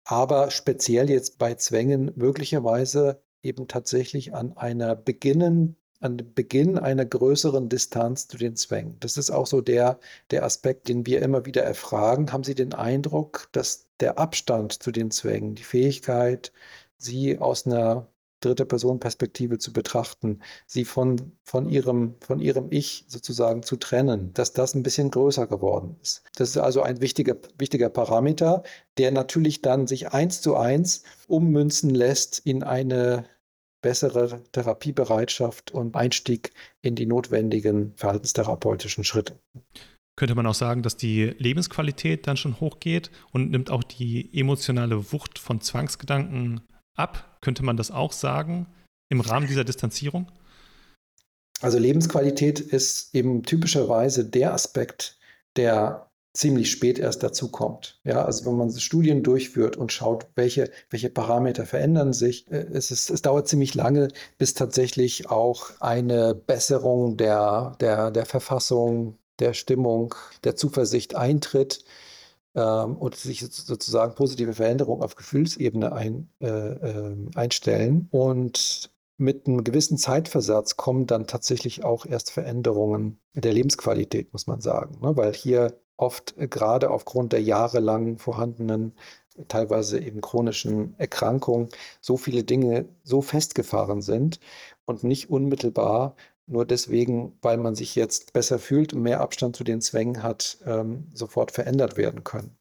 aber speziell jetzt bei Zwängen möglicherweise eben tatsächlich an einer beginnen, an Beginn einer größeren Distanz zu den Zwängen. Das ist auch so der, der Aspekt, den wir immer wieder erfragen. Haben Sie den Eindruck, dass der Abstand zu den Zwängen, die Fähigkeit, sie aus einer dritte Person Perspektive zu betrachten, sie von, von, ihrem, von ihrem Ich sozusagen zu trennen, dass das ein bisschen größer geworden ist. Das ist also ein wichtiger, wichtiger Parameter, der natürlich dann sich eins zu eins ummünzen lässt in eine bessere Therapiebereitschaft und Einstieg in die notwendigen verhaltenstherapeutischen Schritte. Könnte man auch sagen, dass die Lebensqualität dann schon hochgeht und nimmt auch die emotionale Wucht von Zwangsgedanken ab? Könnte man das auch sagen im Rahmen dieser Distanzierung? Also Lebensqualität ist eben typischerweise der Aspekt, der ziemlich spät erst dazu kommt. Ja, also wenn man Studien durchführt und schaut, welche, welche Parameter verändern sich, äh, es, ist, es dauert ziemlich lange, bis tatsächlich auch eine Besserung der, der, der Verfassung, der Stimmung, der Zuversicht eintritt ähm, und sich sozusagen positive Veränderungen auf Gefühlsebene ein, äh, äh, einstellen. Und mit einem gewissen Zeitversatz kommen dann tatsächlich auch erst Veränderungen der Lebensqualität, muss man sagen. Ne? Weil hier oft äh, gerade aufgrund der jahrelang vorhandenen, teilweise eben chronischen Erkrankungen, so viele Dinge so festgefahren sind und nicht unmittelbar nur deswegen, weil man sich jetzt besser fühlt und mehr Abstand zu den Zwängen hat, ähm, sofort verändert werden können.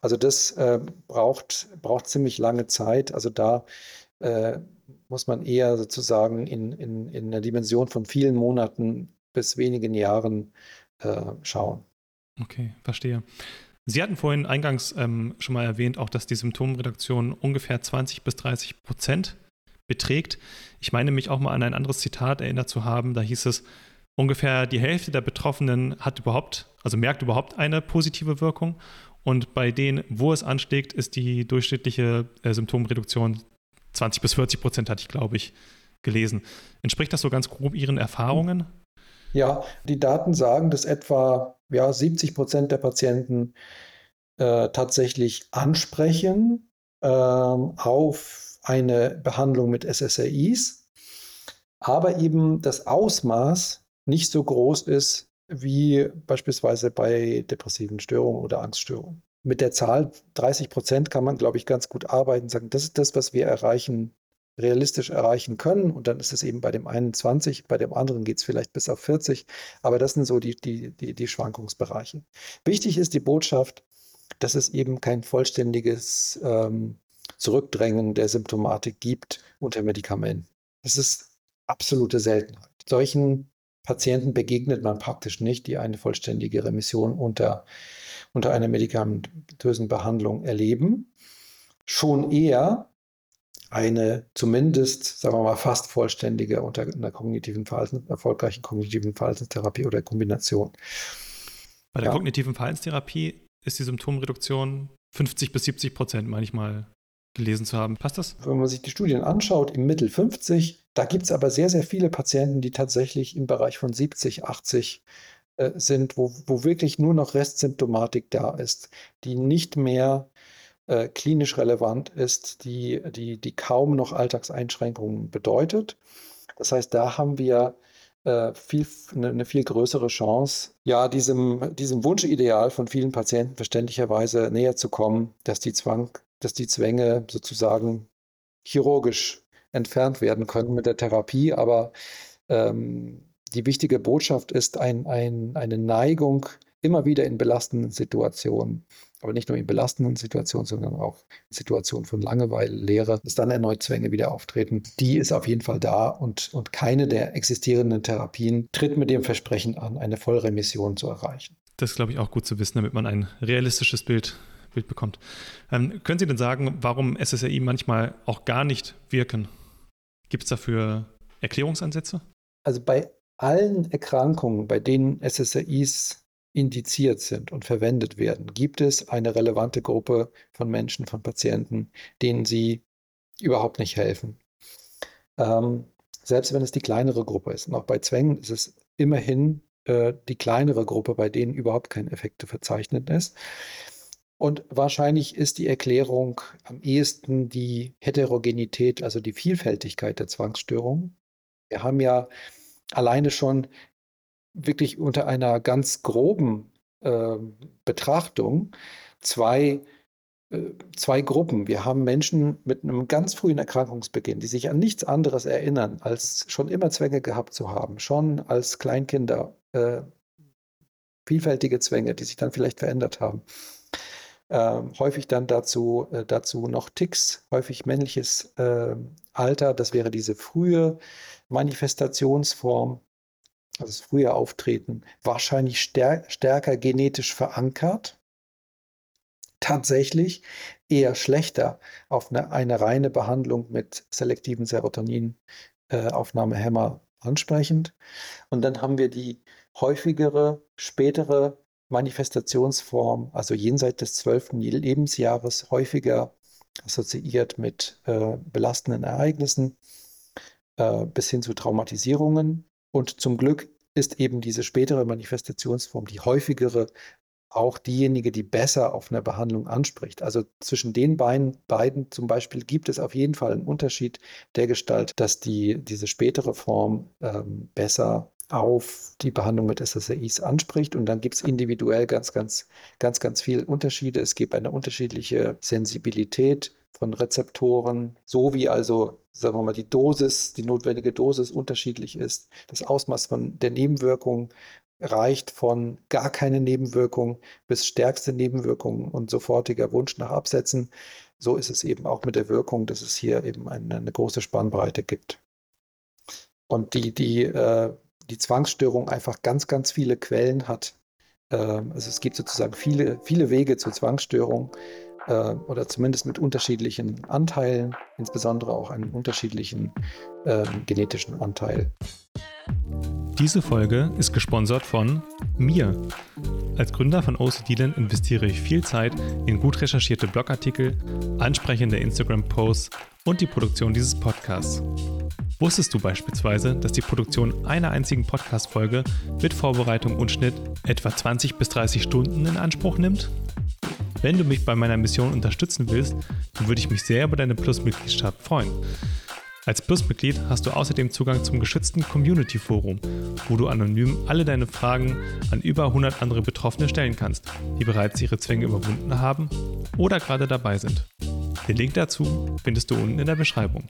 Also das äh, braucht, braucht ziemlich lange Zeit. Also da äh, muss man eher sozusagen in, in, in einer Dimension von vielen Monaten bis wenigen Jahren äh, schauen. Okay, verstehe. Sie hatten vorhin eingangs ähm, schon mal erwähnt, auch dass die Symptomreduktion ungefähr 20 bis 30 Prozent beträgt. Ich meine mich auch mal an ein anderes Zitat erinnert zu haben. Da hieß es, ungefähr die Hälfte der Betroffenen hat überhaupt, also merkt überhaupt eine positive Wirkung. Und bei denen, wo es anschlägt, ist die durchschnittliche äh, Symptomreduktion 20 bis 40 Prozent, hatte ich, glaube ich, gelesen. Entspricht das so ganz grob Ihren Erfahrungen? Ja, die Daten sagen, dass etwa ja, 70 Prozent der Patienten äh, tatsächlich ansprechen äh, auf eine Behandlung mit SSRIs, aber eben das Ausmaß nicht so groß ist wie beispielsweise bei depressiven Störungen oder Angststörungen. Mit der Zahl 30 Prozent kann man, glaube ich, ganz gut arbeiten, sagen, das ist das, was wir erreichen realistisch erreichen können. Und dann ist es eben bei dem einen 20, bei dem anderen geht es vielleicht bis auf 40. Aber das sind so die, die, die, die Schwankungsbereiche. Wichtig ist die Botschaft, dass es eben kein vollständiges ähm, Zurückdrängen der Symptomatik gibt unter Medikamenten. Das ist absolute Seltenheit. Solchen Patienten begegnet man praktisch nicht, die eine vollständige Remission unter, unter einer medikamentösen Behandlung erleben. Schon eher eine zumindest, sagen wir mal, fast vollständige unter einer kognitiven Verhaltens, erfolgreichen kognitiven Verhaltenstherapie oder Kombination. Bei der ja. kognitiven Verhaltenstherapie ist die Symptomreduktion 50 bis 70 Prozent manchmal gelesen zu haben. Passt das? Wenn man sich die Studien anschaut, im Mittel 50, da gibt es aber sehr, sehr viele Patienten, die tatsächlich im Bereich von 70, 80 äh, sind, wo, wo wirklich nur noch Restsymptomatik da ist, die nicht mehr äh, klinisch relevant ist, die, die, die kaum noch Alltagseinschränkungen bedeutet. Das heißt, da haben wir äh, viel, eine, eine, viel größere Chance, ja, diesem, diesem Wunschideal von vielen Patienten verständlicherweise näher zu kommen, dass die Zwang, dass die Zwänge sozusagen chirurgisch entfernt werden können mit der Therapie. Aber ähm, die wichtige Botschaft ist ein, ein, eine Neigung immer wieder in belastenden Situationen aber nicht nur in belastenden Situationen, sondern auch in Situationen von Langeweile, Leere, dass dann erneut Zwänge wieder auftreten. Die ist auf jeden Fall da und, und keine der existierenden Therapien tritt mit dem Versprechen an, eine Vollremission zu erreichen. Das ist, glaube ich, auch gut zu wissen, damit man ein realistisches Bild, Bild bekommt. Ähm, können Sie denn sagen, warum SSRI manchmal auch gar nicht wirken? Gibt es dafür Erklärungsansätze? Also bei allen Erkrankungen, bei denen SSRIs indiziert sind und verwendet werden, gibt es eine relevante Gruppe von Menschen, von Patienten, denen sie überhaupt nicht helfen. Ähm, selbst wenn es die kleinere Gruppe ist. Und auch bei Zwängen ist es immerhin äh, die kleinere Gruppe, bei denen überhaupt kein Effekte verzeichnet ist. Und wahrscheinlich ist die Erklärung am ehesten die Heterogenität, also die Vielfältigkeit der Zwangsstörungen. Wir haben ja alleine schon wirklich unter einer ganz groben äh, Betrachtung zwei, äh, zwei Gruppen. Wir haben Menschen mit einem ganz frühen Erkrankungsbeginn, die sich an nichts anderes erinnern, als schon immer Zwänge gehabt zu haben, schon als Kleinkinder äh, vielfältige Zwänge, die sich dann vielleicht verändert haben. Ähm, häufig dann dazu, äh, dazu noch Ticks, häufig männliches äh, Alter, das wäre diese frühe Manifestationsform also das frühe Auftreten, wahrscheinlich stär stärker genetisch verankert. Tatsächlich eher schlechter auf eine, eine reine Behandlung mit selektiven Serotoninaufnahmehämmer äh, ansprechend. Und dann haben wir die häufigere, spätere Manifestationsform, also jenseits des zwölften Lebensjahres, häufiger assoziiert mit äh, belastenden Ereignissen äh, bis hin zu Traumatisierungen. Und zum Glück ist eben diese spätere Manifestationsform, die häufigere, auch diejenige, die besser auf eine Behandlung anspricht. Also zwischen den beiden, beiden zum Beispiel gibt es auf jeden Fall einen Unterschied der Gestalt, dass die, diese spätere Form ähm, besser auf die Behandlung mit SSRIs anspricht. Und dann gibt es individuell ganz, ganz, ganz, ganz viele Unterschiede. Es gibt eine unterschiedliche Sensibilität von Rezeptoren, so wie also, sagen wir mal, die Dosis, die notwendige Dosis unterschiedlich ist. Das Ausmaß von der Nebenwirkung reicht von gar keine Nebenwirkung bis stärkste Nebenwirkung und sofortiger Wunsch nach Absetzen. So ist es eben auch mit der Wirkung, dass es hier eben eine, eine große Spannbreite gibt. Und die, die, äh, die Zwangsstörung einfach ganz, ganz viele Quellen hat. Ähm, also es gibt sozusagen viele, viele Wege zur Zwangsstörung äh, oder zumindest mit unterschiedlichen Anteilen, insbesondere auch einem unterschiedlichen äh, genetischen Anteil. Diese Folge ist gesponsert von mir. Als Gründer von OCDland investiere ich viel Zeit in gut recherchierte Blogartikel, ansprechende Instagram-Posts und die Produktion dieses Podcasts. Wusstest du beispielsweise, dass die Produktion einer einzigen Podcast-Folge mit Vorbereitung und Schnitt etwa 20 bis 30 Stunden in Anspruch nimmt? Wenn du mich bei meiner Mission unterstützen willst, dann würde ich mich sehr über deine Plus-Mitgliedschaft freuen. Als Plus-Mitglied hast du außerdem Zugang zum geschützten Community-Forum, wo du anonym alle deine Fragen an über 100 andere Betroffene stellen kannst, die bereits ihre Zwänge überwunden haben oder gerade dabei sind. Den Link dazu findest du unten in der Beschreibung.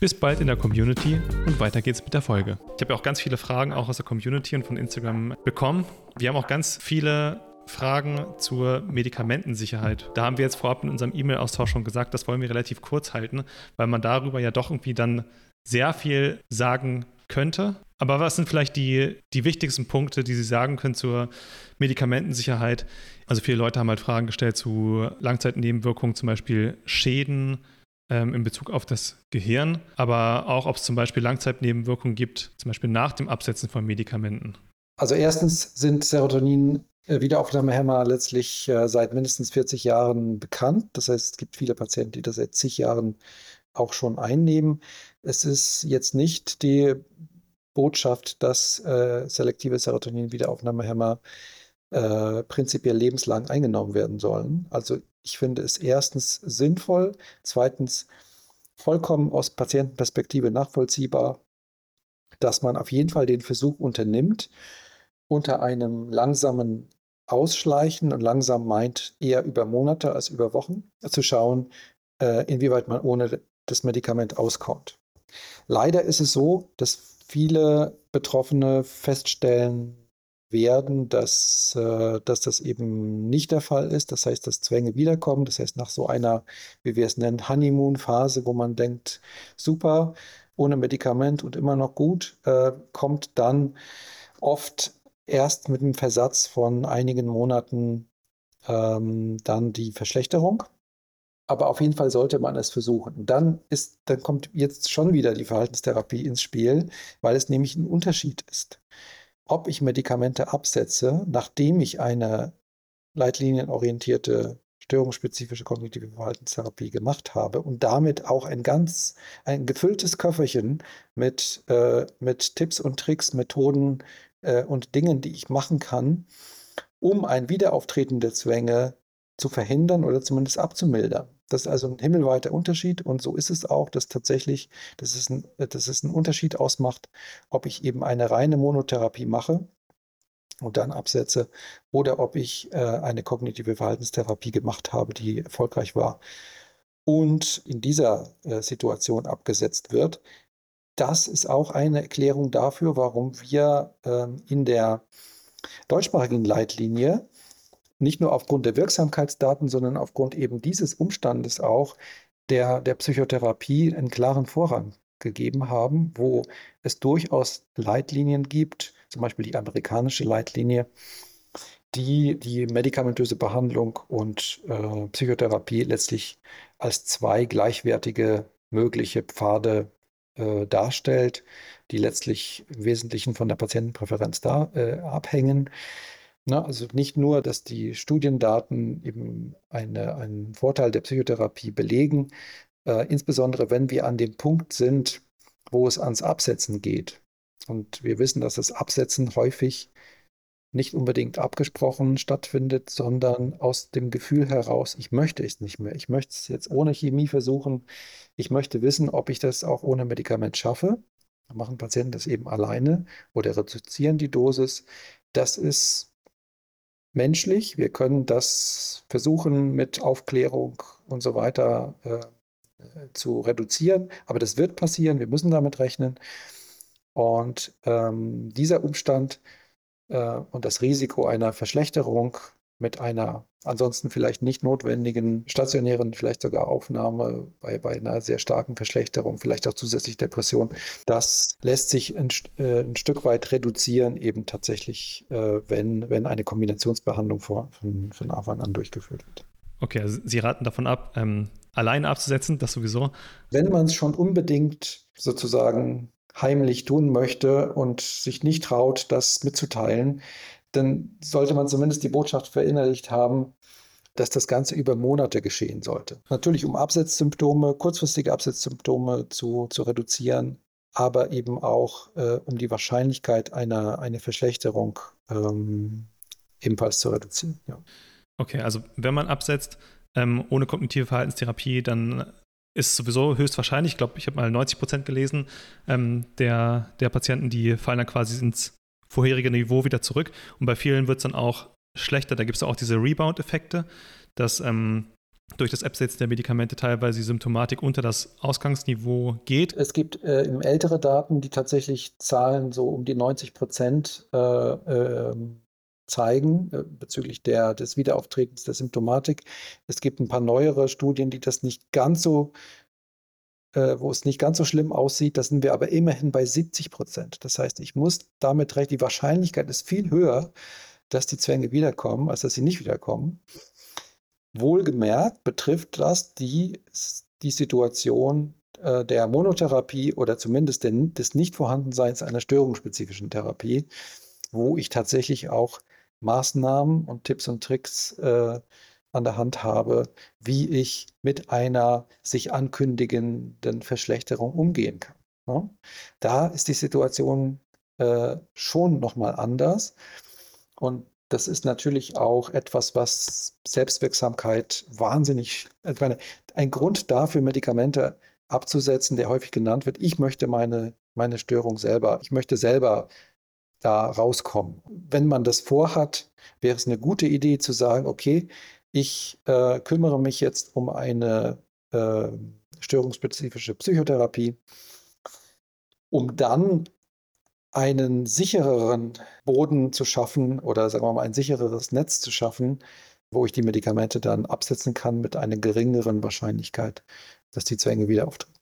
Bis bald in der Community und weiter geht's mit der Folge. Ich habe ja auch ganz viele Fragen auch aus der Community und von Instagram bekommen. Wir haben auch ganz viele Fragen zur Medikamentensicherheit. Da haben wir jetzt vorab in unserem E-Mail-Austausch schon gesagt, das wollen wir relativ kurz halten, weil man darüber ja doch irgendwie dann sehr viel sagen könnte. Aber was sind vielleicht die, die wichtigsten Punkte, die Sie sagen können zur Medikamentensicherheit? Also viele Leute haben halt Fragen gestellt zu Langzeitnebenwirkungen, zum Beispiel Schäden ähm, in Bezug auf das Gehirn, aber auch ob es zum Beispiel Langzeitnebenwirkungen gibt, zum Beispiel nach dem Absetzen von Medikamenten. Also erstens sind Serotonin Wiederaufnahmehämmer letztlich äh, seit mindestens 40 Jahren bekannt. Das heißt, es gibt viele Patienten, die das seit zig Jahren auch schon einnehmen. Es ist jetzt nicht die Botschaft, dass äh, selektive Serotonin-Wiederaufnahmehämmer äh, prinzipiell lebenslang eingenommen werden sollen. Also ich finde es erstens sinnvoll, zweitens vollkommen aus Patientenperspektive nachvollziehbar, dass man auf jeden Fall den Versuch unternimmt, unter einem langsamen Ausschleichen und langsam meint eher über Monate als über Wochen zu schauen, äh, inwieweit man ohne das Medikament auskommt. Leider ist es so, dass viele Betroffene feststellen werden, dass, äh, dass das eben nicht der Fall ist. Das heißt, dass Zwänge wiederkommen. Das heißt, nach so einer, wie wir es nennen, Honeymoon-Phase, wo man denkt, super, ohne Medikament und immer noch gut, äh, kommt dann oft erst mit dem Versatz von einigen Monaten ähm, dann die Verschlechterung. Aber auf jeden Fall sollte man es versuchen. Dann, ist, dann kommt jetzt schon wieder die Verhaltenstherapie ins Spiel, weil es nämlich ein Unterschied ist. Ob ich Medikamente absetze, nachdem ich eine leitlinienorientierte störungsspezifische kognitive Verhaltenstherapie gemacht habe und damit auch ein ganz ein gefülltes Köfferchen mit, äh, mit Tipps und Tricks, Methoden, äh, und Dingen, die ich machen kann, um ein Wiederauftreten der Zwänge zu verhindern oder zumindest abzumildern. Das ist also ein himmelweiter Unterschied und so ist es auch, dass tatsächlich, dass es, ein, dass es einen Unterschied ausmacht, ob ich eben eine reine Monotherapie mache und dann absetze oder ob ich äh, eine kognitive Verhaltenstherapie gemacht habe, die erfolgreich war und in dieser äh, Situation abgesetzt wird das ist auch eine Erklärung dafür, warum wir ähm, in der deutschsprachigen Leitlinie nicht nur aufgrund der Wirksamkeitsdaten, sondern aufgrund eben dieses Umstandes auch der, der Psychotherapie einen klaren Vorrang gegeben haben, wo es durchaus Leitlinien gibt, zum Beispiel die amerikanische Leitlinie, die die medikamentöse Behandlung und äh, Psychotherapie letztlich als zwei gleichwertige mögliche Pfade äh, darstellt, die letztlich im Wesentlichen von der Patientenpräferenz da, äh, abhängen. Ne? Also nicht nur, dass die Studiendaten eben eine, einen Vorteil der Psychotherapie belegen, äh, insbesondere wenn wir an dem Punkt sind, wo es ans Absetzen geht. Und wir wissen, dass das Absetzen häufig nicht unbedingt abgesprochen stattfindet, sondern aus dem Gefühl heraus, ich möchte es nicht mehr. Ich möchte es jetzt ohne Chemie versuchen. Ich möchte wissen, ob ich das auch ohne Medikament schaffe. Dann machen Patienten das eben alleine oder reduzieren die Dosis. Das ist menschlich. Wir können das versuchen mit Aufklärung und so weiter äh, zu reduzieren, aber das wird passieren. Wir müssen damit rechnen. Und ähm, dieser Umstand äh, und das Risiko einer Verschlechterung mit einer ansonsten vielleicht nicht notwendigen stationären, vielleicht sogar Aufnahme bei, bei einer sehr starken Verschlechterung, vielleicht auch zusätzlich Depression, das lässt sich ein, äh, ein Stück weit reduzieren, eben tatsächlich, äh, wenn, wenn eine Kombinationsbehandlung vor, von, von Anfang an durchgeführt wird. Okay, also Sie raten davon ab, ähm, alleine abzusetzen, das sowieso? Wenn man es schon unbedingt sozusagen heimlich tun möchte und sich nicht traut, das mitzuteilen, dann sollte man zumindest die Botschaft verinnerlicht haben, dass das Ganze über Monate geschehen sollte. Natürlich, um Absetzsymptome, kurzfristige Absetzsymptome zu, zu reduzieren, aber eben auch, äh, um die Wahrscheinlichkeit einer eine Verschlechterung ähm, ebenfalls zu reduzieren. Ja. Okay, also wenn man absetzt ähm, ohne kognitive Verhaltenstherapie, dann ist sowieso höchstwahrscheinlich, ich glaube, ich habe mal 90 Prozent gelesen, ähm, der, der Patienten, die fallen dann quasi ins vorherige Niveau wieder zurück. Und bei vielen wird es dann auch schlechter. Da gibt es auch diese Rebound-Effekte, dass ähm, durch das Absetzen der Medikamente teilweise die Symptomatik unter das Ausgangsniveau geht. Es gibt äh, ältere Daten, die tatsächlich Zahlen so um die 90 Prozent äh, äh, zeigen äh, bezüglich der, des Wiederauftretens der Symptomatik. Es gibt ein paar neuere Studien, die das nicht ganz so, äh, wo es nicht ganz so schlimm aussieht. Da sind wir aber immerhin bei 70 Prozent. Das heißt, ich muss damit recht, die Wahrscheinlichkeit ist viel höher, dass die Zwänge wiederkommen, als dass sie nicht wiederkommen. Wohlgemerkt betrifft das die, die Situation äh, der Monotherapie oder zumindest den, des Nichtvorhandenseins einer störungsspezifischen Therapie, wo ich tatsächlich auch Maßnahmen und Tipps und Tricks äh, an der Hand habe, wie ich mit einer sich ankündigenden Verschlechterung umgehen kann. Ne? Da ist die Situation äh, schon nochmal anders. Und das ist natürlich auch etwas, was Selbstwirksamkeit wahnsinnig, ich meine, ein Grund dafür, Medikamente abzusetzen, der häufig genannt wird. Ich möchte meine, meine Störung selber, ich möchte selber da rauskommen. Wenn man das vorhat, wäre es eine gute Idee zu sagen, okay, ich äh, kümmere mich jetzt um eine äh, störungsspezifische Psychotherapie, um dann einen sichereren Boden zu schaffen oder sagen wir mal ein sichereres Netz zu schaffen, wo ich die Medikamente dann absetzen kann mit einer geringeren Wahrscheinlichkeit, dass die Zwänge wieder auftreten.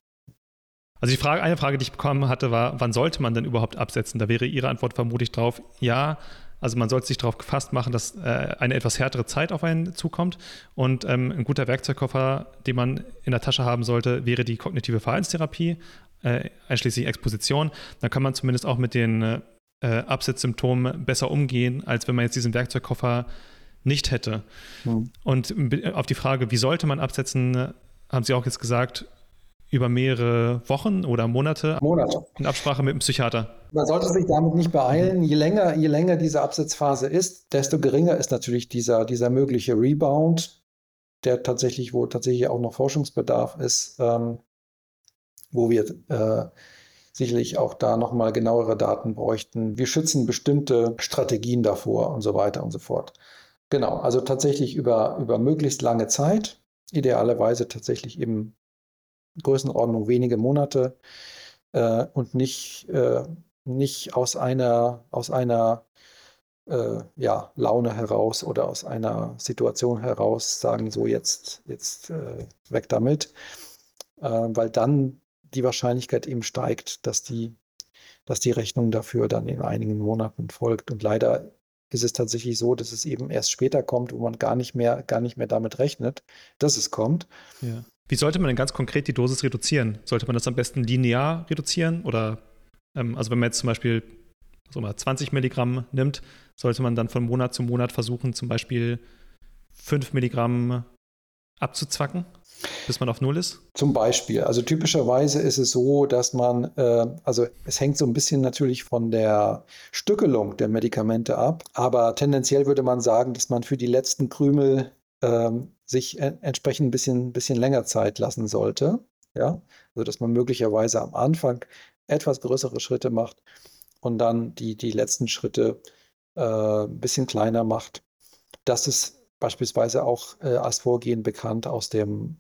Also die Frage, eine Frage, die ich bekommen hatte, war, wann sollte man denn überhaupt absetzen? Da wäre Ihre Antwort vermutlich drauf, ja, also man sollte sich darauf gefasst machen, dass äh, eine etwas härtere Zeit auf einen zukommt. Und ähm, ein guter Werkzeugkoffer, den man in der Tasche haben sollte, wäre die kognitive Verhaltenstherapie, äh, einschließlich Exposition. Dann kann man zumindest auch mit den äh, Absetzsymptomen besser umgehen, als wenn man jetzt diesen Werkzeugkoffer nicht hätte. Mhm. Und auf die Frage, wie sollte man absetzen, haben Sie auch jetzt gesagt, über mehrere Wochen oder Monate, Monate in Absprache mit dem Psychiater. Man sollte sich damit nicht beeilen. Je länger, je länger diese Absetzphase ist, desto geringer ist natürlich dieser, dieser mögliche Rebound, der tatsächlich, wo tatsächlich auch noch Forschungsbedarf ist, ähm, wo wir äh, sicherlich auch da nochmal genauere Daten bräuchten. Wir schützen bestimmte Strategien davor und so weiter und so fort. Genau, also tatsächlich über, über möglichst lange Zeit, idealerweise tatsächlich eben Größenordnung wenige Monate äh, und nicht, äh, nicht aus einer, aus einer äh, ja, Laune heraus oder aus einer Situation heraus sagen, so jetzt, jetzt äh, weg damit, äh, weil dann die Wahrscheinlichkeit eben steigt, dass die, dass die Rechnung dafür dann in einigen Monaten folgt. Und leider ist es tatsächlich so, dass es eben erst später kommt, wo man gar nicht mehr, gar nicht mehr damit rechnet, dass es kommt. Ja. Wie sollte man denn ganz konkret die Dosis reduzieren? Sollte man das am besten linear reduzieren? Oder, ähm, also wenn man jetzt zum Beispiel also mal 20 Milligramm nimmt, sollte man dann von Monat zu Monat versuchen, zum Beispiel 5 Milligramm abzuzwacken, bis man auf Null ist? Zum Beispiel. Also typischerweise ist es so, dass man, äh, also es hängt so ein bisschen natürlich von der Stückelung der Medikamente ab, aber tendenziell würde man sagen, dass man für die letzten Krümel äh, sich en entsprechend ein bisschen, bisschen länger Zeit lassen sollte. Ja, also dass man möglicherweise am Anfang etwas größere Schritte macht und dann die, die letzten Schritte äh, ein bisschen kleiner macht. Das ist beispielsweise auch äh, als Vorgehen bekannt aus dem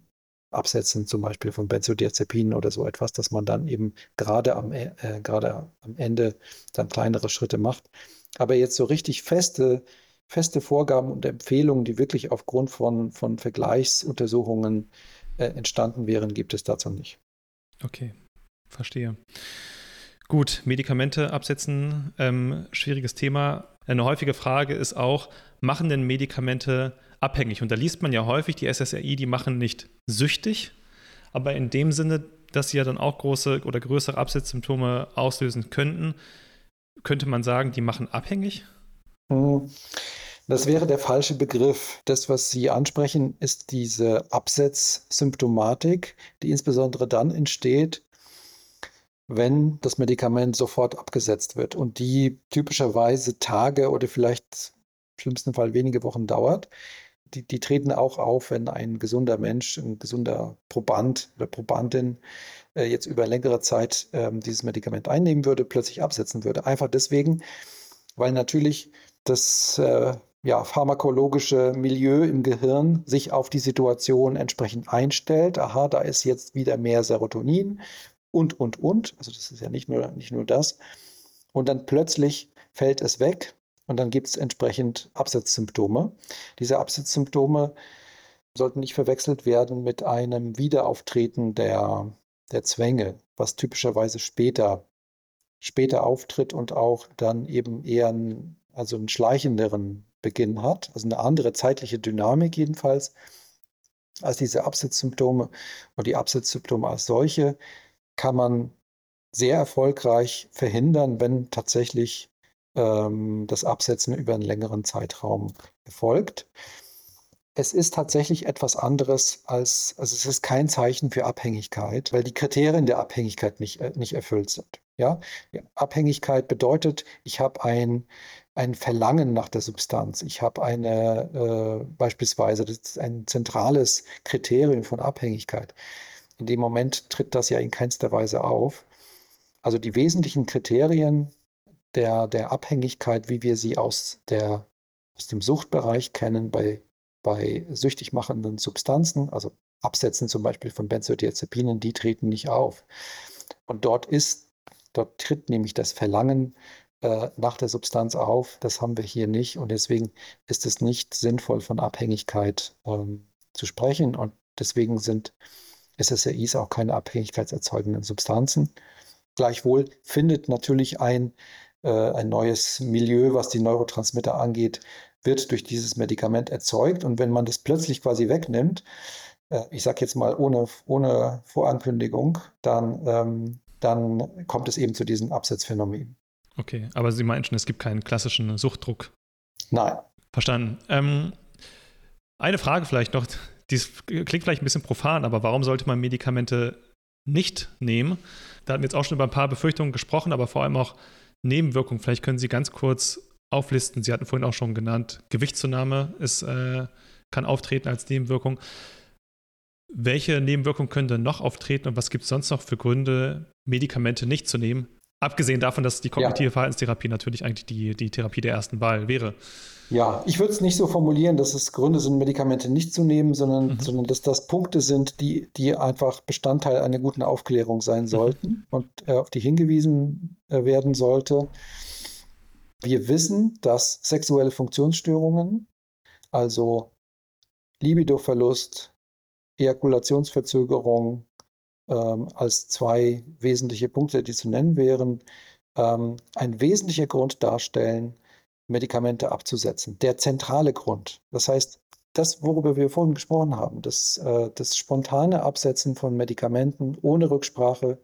Absetzen zum Beispiel von Benzodiazepinen oder so etwas, dass man dann eben gerade am, äh, gerade am Ende dann kleinere Schritte macht. Aber jetzt so richtig feste, feste Vorgaben und Empfehlungen, die wirklich aufgrund von, von Vergleichsuntersuchungen äh, entstanden wären, gibt es dazu nicht. Okay, verstehe. Gut, Medikamente absetzen, ähm, schwieriges Thema. Eine häufige Frage ist auch, machen denn Medikamente abhängig? Und da liest man ja häufig, die SSRI, die machen nicht süchtig, aber in dem Sinne, dass sie ja dann auch große oder größere Absetzsymptome auslösen könnten, könnte man sagen, die machen abhängig? Hm, das wäre der falsche Begriff. Das, was Sie ansprechen, ist diese Absetzsymptomatik, die insbesondere dann entsteht, wenn das Medikament sofort abgesetzt wird und die typischerweise Tage oder vielleicht im schlimmsten Fall wenige Wochen dauert. Die, die treten auch auf, wenn ein gesunder Mensch, ein gesunder Proband oder Probandin äh, jetzt über längere Zeit äh, dieses Medikament einnehmen würde, plötzlich absetzen würde. Einfach deswegen, weil natürlich das äh, ja, pharmakologische Milieu im Gehirn sich auf die Situation entsprechend einstellt. Aha, da ist jetzt wieder mehr Serotonin und, und, und. Also das ist ja nicht nur, nicht nur das. Und dann plötzlich fällt es weg und dann gibt es entsprechend Absetzsymptome. Diese Absetzsymptome sollten nicht verwechselt werden mit einem Wiederauftreten der, der Zwänge, was typischerweise später, später auftritt und auch dann eben eher einen, also einen schleichenderen Beginn hat, also eine andere zeitliche Dynamik jedenfalls als diese Absetzsymptome und die Absetzsymptome als solche kann man sehr erfolgreich verhindern, wenn tatsächlich ähm, das Absetzen über einen längeren Zeitraum erfolgt. Es ist tatsächlich etwas anderes als, also es ist kein Zeichen für Abhängigkeit, weil die Kriterien der Abhängigkeit nicht, äh, nicht erfüllt sind. Ja? Abhängigkeit bedeutet, ich habe ein, ein Verlangen nach der Substanz. Ich habe eine, äh, beispielsweise, das ist ein zentrales Kriterium von Abhängigkeit. In dem Moment tritt das ja in keinster Weise auf. Also die wesentlichen Kriterien der, der Abhängigkeit, wie wir sie aus, der, aus dem Suchtbereich kennen, bei, bei süchtig machenden Substanzen, also Absetzen zum Beispiel von Benzodiazepinen, die treten nicht auf. Und dort ist, dort tritt nämlich das Verlangen äh, nach der Substanz auf. Das haben wir hier nicht. Und deswegen ist es nicht sinnvoll, von Abhängigkeit ähm, zu sprechen. Und deswegen sind SSRIs auch keine abhängigkeitserzeugenden Substanzen. Gleichwohl findet natürlich ein, ein neues Milieu, was die Neurotransmitter angeht, wird durch dieses Medikament erzeugt. Und wenn man das plötzlich quasi wegnimmt, äh, ich sage jetzt mal ohne, ohne Vorankündigung, dann, ähm, dann kommt es eben zu diesem Absetzphänomen. Okay, aber Sie meinten schon, es gibt keinen klassischen Suchtdruck. Nein. Verstanden. Ähm, eine Frage vielleicht noch, dies klingt vielleicht ein bisschen profan, aber warum sollte man Medikamente nicht nehmen? Da hatten wir jetzt auch schon über ein paar Befürchtungen gesprochen, aber vor allem auch Nebenwirkungen. Vielleicht können Sie ganz kurz auflisten. Sie hatten vorhin auch schon genannt, Gewichtszunahme ist, äh, kann auftreten als Nebenwirkung. Welche Nebenwirkungen können denn noch auftreten und was gibt es sonst noch für Gründe, Medikamente nicht zu nehmen? Abgesehen davon, dass die kognitive ja. Verhaltenstherapie natürlich eigentlich die, die Therapie der ersten Wahl wäre. Ja, ich würde es nicht so formulieren, dass es Gründe sind, Medikamente nicht zu nehmen, sondern, mhm. sondern dass das Punkte sind, die, die einfach Bestandteil einer guten Aufklärung sein sollten mhm. und äh, auf die hingewiesen äh, werden sollte. Wir wissen, dass sexuelle Funktionsstörungen, also Libidoverlust, Ejakulationsverzögerung ähm, als zwei wesentliche Punkte, die zu nennen wären, ähm, ein wesentlicher Grund darstellen, Medikamente abzusetzen. Der zentrale Grund. Das heißt, das, worüber wir vorhin gesprochen haben, das, äh, das spontane Absetzen von Medikamenten ohne Rücksprache,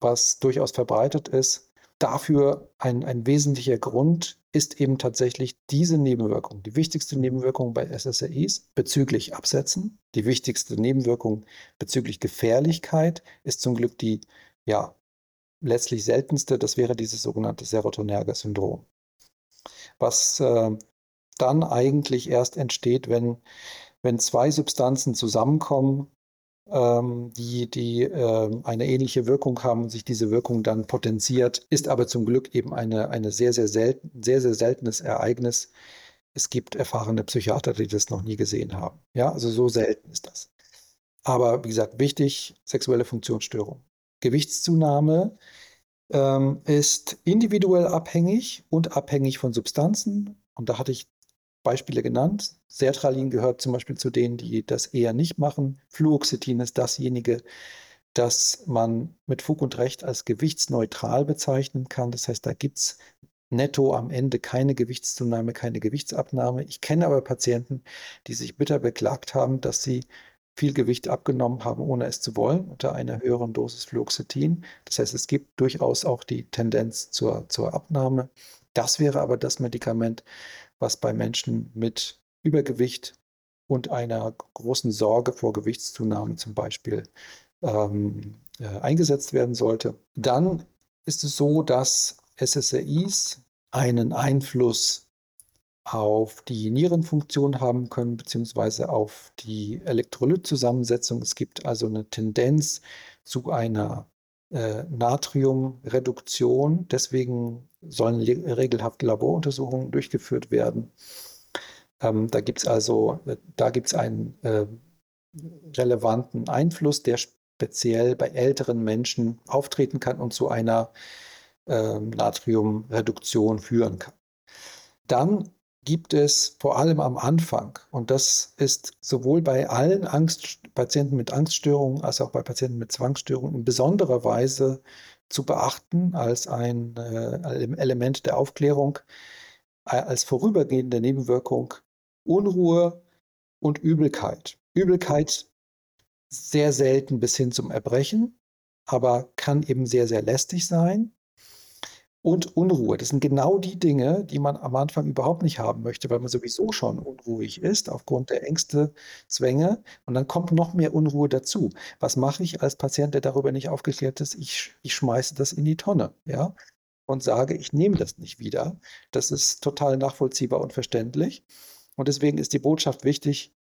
was durchaus verbreitet ist, dafür ein, ein wesentlicher Grund ist eben tatsächlich diese Nebenwirkung. Die wichtigste Nebenwirkung bei SSRIs bezüglich Absetzen, die wichtigste Nebenwirkung bezüglich Gefährlichkeit ist zum Glück die ja, letztlich seltenste, das wäre dieses sogenannte Serotonerger-Syndrom. Was äh, dann eigentlich erst entsteht, wenn, wenn zwei Substanzen zusammenkommen, die, die äh, eine ähnliche Wirkung haben und sich diese Wirkung dann potenziert, ist aber zum Glück eben eine, eine sehr, sehr, selten, sehr, sehr seltenes Ereignis. Es gibt erfahrene Psychiater, die das noch nie gesehen haben. Ja, also so selten ist das. Aber wie gesagt, wichtig, sexuelle Funktionsstörung. Gewichtszunahme ähm, ist individuell abhängig und abhängig von Substanzen. Und da hatte ich Beispiele genannt. Sertralin gehört zum Beispiel zu denen, die das eher nicht machen. Fluoxetin ist dasjenige, das man mit Fug und Recht als gewichtsneutral bezeichnen kann. Das heißt, da gibt es netto am Ende keine Gewichtszunahme, keine Gewichtsabnahme. Ich kenne aber Patienten, die sich bitter beklagt haben, dass sie viel Gewicht abgenommen haben, ohne es zu wollen, unter einer höheren Dosis Fluoxetin. Das heißt, es gibt durchaus auch die Tendenz zur, zur Abnahme. Das wäre aber das Medikament, was bei Menschen mit Übergewicht und einer großen Sorge vor Gewichtszunahme zum Beispiel ähm, äh, eingesetzt werden sollte. Dann ist es so, dass SSRIs einen Einfluss auf die Nierenfunktion haben können, beziehungsweise auf die Elektrolytzusammensetzung. Es gibt also eine Tendenz zu einer äh, Natriumreduktion. Deswegen sollen regelhaft Laboruntersuchungen durchgeführt werden. Ähm, da gibt es also, da gibt einen äh, relevanten Einfluss, der speziell bei älteren Menschen auftreten kann und zu einer äh, Natriumreduktion führen kann. Dann gibt es vor allem am Anfang, und das ist sowohl bei allen Angst, Patienten mit Angststörungen als auch bei Patienten mit Zwangsstörungen in besonderer Weise zu beachten als ein äh, Element der Aufklärung, als vorübergehende Nebenwirkung Unruhe und Übelkeit. Übelkeit sehr selten bis hin zum Erbrechen, aber kann eben sehr, sehr lästig sein und Unruhe. Das sind genau die Dinge, die man am Anfang überhaupt nicht haben möchte, weil man sowieso schon unruhig ist aufgrund der Ängste, Zwänge. Und dann kommt noch mehr Unruhe dazu. Was mache ich als Patient, der darüber nicht aufgeklärt ist? Ich, ich schmeiße das in die Tonne, ja, und sage, ich nehme das nicht wieder. Das ist total nachvollziehbar und verständlich. Und deswegen ist die Botschaft wichtig,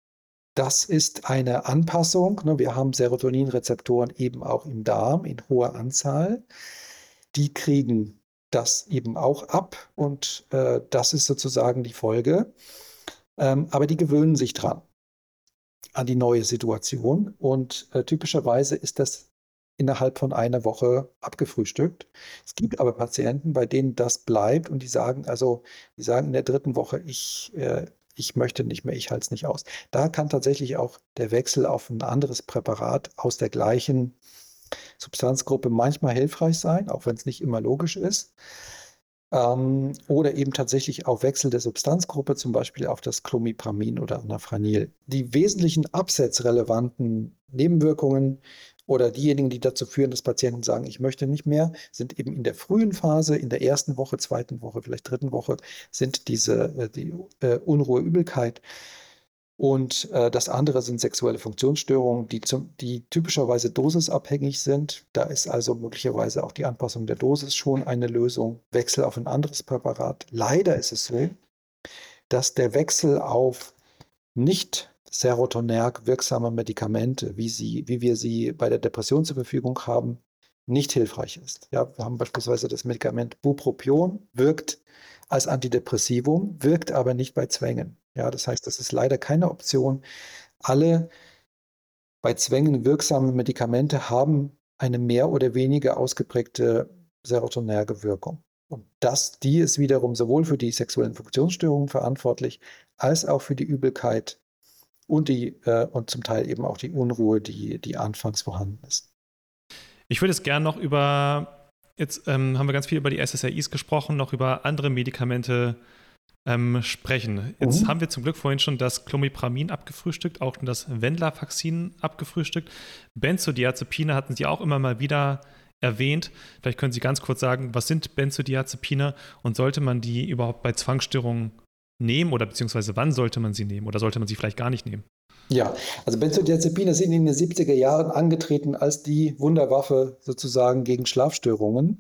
das ist eine Anpassung. Ne? Wir haben Serotoninrezeptoren eben auch im Darm in hoher Anzahl. Die kriegen das eben auch ab und äh, das ist sozusagen die Folge. Ähm, aber die gewöhnen sich dran an die neue Situation und äh, typischerweise ist das innerhalb von einer Woche abgefrühstückt. Es gibt aber Patienten, bei denen das bleibt und die sagen, also, die sagen in der dritten Woche, ich, äh, ich möchte nicht mehr, ich halte es nicht aus. Da kann tatsächlich auch der Wechsel auf ein anderes Präparat aus der gleichen Substanzgruppe manchmal hilfreich sein, auch wenn es nicht immer logisch ist. Ähm, oder eben tatsächlich auf Wechsel der Substanzgruppe, zum Beispiel auf das Clomipramin oder Anafranil. Die wesentlichen absetzrelevanten Nebenwirkungen oder diejenigen, die dazu führen, dass Patienten sagen, ich möchte nicht mehr, sind eben in der frühen Phase, in der ersten Woche, zweiten Woche, vielleicht dritten Woche, sind diese äh, die, äh, Unruhe, Übelkeit und äh, das andere sind sexuelle Funktionsstörungen, die, zum, die typischerweise dosisabhängig sind. Da ist also möglicherweise auch die Anpassung der Dosis schon eine Lösung. Wechsel auf ein anderes Präparat. Leider ist es so, dass der Wechsel auf nicht serotonerg wirksame Medikamente, wie, sie, wie wir sie bei der Depression zur Verfügung haben, nicht hilfreich ist. Ja, wir haben beispielsweise das Medikament Bupropion, wirkt als Antidepressivum, wirkt aber nicht bei Zwängen. Ja, das heißt, das ist leider keine Option. Alle bei Zwängen wirksamen Medikamente haben eine mehr oder weniger ausgeprägte serotonerge Wirkung. Und das, die ist wiederum sowohl für die sexuellen Funktionsstörungen verantwortlich, als auch für die Übelkeit und, die, äh, und zum Teil eben auch die Unruhe, die, die anfangs vorhanden ist. Ich würde es gerne noch über, jetzt ähm, haben wir ganz viel über die SSRIs gesprochen, noch über andere Medikamente ähm, sprechen. Jetzt mhm. haben wir zum Glück vorhin schon das Clomipramin abgefrühstückt, auch das Wendler-Vaccin abgefrühstückt. Benzodiazepine hatten Sie auch immer mal wieder erwähnt. Vielleicht können Sie ganz kurz sagen, was sind Benzodiazepine und sollte man die überhaupt bei Zwangsstörungen nehmen oder beziehungsweise wann sollte man sie nehmen oder sollte man sie vielleicht gar nicht nehmen? Ja, also Benzodiazepine sind in den 70er Jahren angetreten als die Wunderwaffe sozusagen gegen Schlafstörungen, mhm.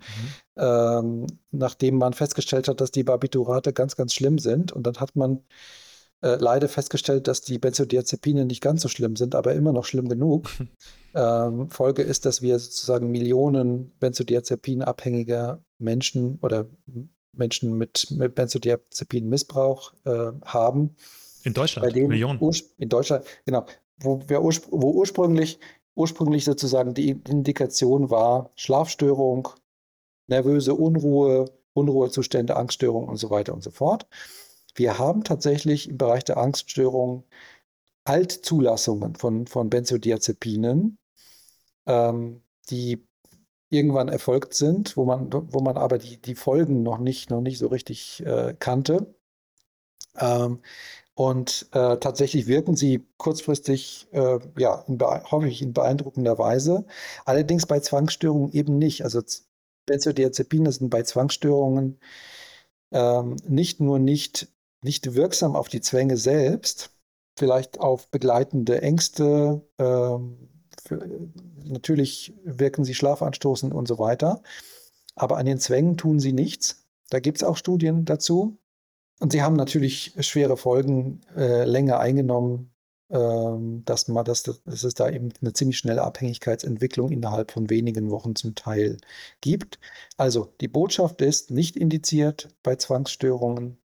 ähm, nachdem man festgestellt hat, dass die Barbiturate ganz, ganz schlimm sind. Und dann hat man äh, leider festgestellt, dass die Benzodiazepine nicht ganz so schlimm sind, aber immer noch schlimm genug. ähm, Folge ist, dass wir sozusagen Millionen Benzodiazepinabhängiger Menschen oder Menschen mit, mit Benzodiazepin-Missbrauch äh, haben. In Deutschland, Millionen. In Deutschland, genau. Wo, urspr wo ursprünglich, ursprünglich sozusagen die Indikation war Schlafstörung, nervöse Unruhe, Unruhezustände, Angststörung und so weiter und so fort. Wir haben tatsächlich im Bereich der Angststörung Altzulassungen von, von Benzodiazepinen, ähm, die irgendwann erfolgt sind, wo man, wo man aber die, die Folgen noch nicht, noch nicht so richtig äh, kannte. Ähm, und äh, tatsächlich wirken sie kurzfristig, äh, ja, in häufig in beeindruckender Weise. Allerdings bei Zwangsstörungen eben nicht. Also Benzodiazepine sind bei Zwangsstörungen ähm, nicht nur nicht, nicht wirksam auf die Zwänge selbst, vielleicht auf begleitende Ängste, ähm, für, natürlich wirken sie schlafanstoßend und so weiter, aber an den Zwängen tun sie nichts. Da gibt es auch Studien dazu. Und sie haben natürlich schwere Folgen äh, länger eingenommen, ähm, dass, man, dass, dass es da eben eine ziemlich schnelle Abhängigkeitsentwicklung innerhalb von wenigen Wochen zum Teil gibt. Also die Botschaft ist nicht indiziert bei Zwangsstörungen.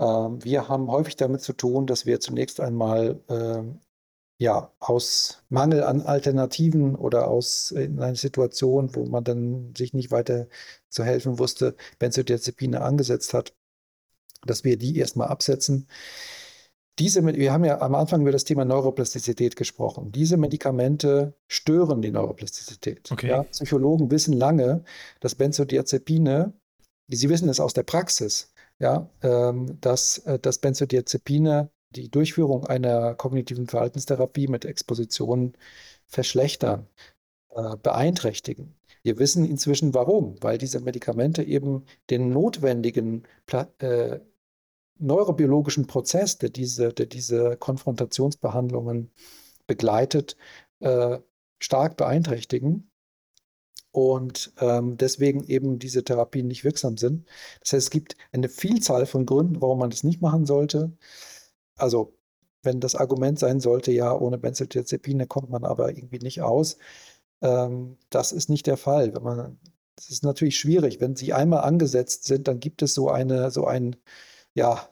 Ähm, wir haben häufig damit zu tun, dass wir zunächst einmal ähm, ja, aus Mangel an Alternativen oder aus in einer Situation, wo man dann sich nicht weiter zu helfen wusste, Benzodiazepine angesetzt hat, dass wir die erstmal absetzen. Diese, wir haben ja am Anfang über das Thema Neuroplastizität gesprochen. Diese Medikamente stören die Neuroplastizität. Okay. Ja, Psychologen wissen lange, dass Benzodiazepine, Sie wissen es aus der Praxis, ja, ähm, dass, äh, dass Benzodiazepine die Durchführung einer kognitiven Verhaltenstherapie mit Expositionen verschlechtern, äh, beeinträchtigen. Wir wissen inzwischen warum, weil diese Medikamente eben den notwendigen äh, neurobiologischen Prozess, der diese, der diese Konfrontationsbehandlungen begleitet, äh, stark beeinträchtigen und ähm, deswegen eben diese Therapien nicht wirksam sind. Das heißt, es gibt eine Vielzahl von Gründen, warum man das nicht machen sollte. Also wenn das Argument sein sollte, ja, ohne Benzodiazepine kommt man aber irgendwie nicht aus, ähm, das ist nicht der Fall. Das ist natürlich schwierig. Wenn sie einmal angesetzt sind, dann gibt es so eine, so ein, ja,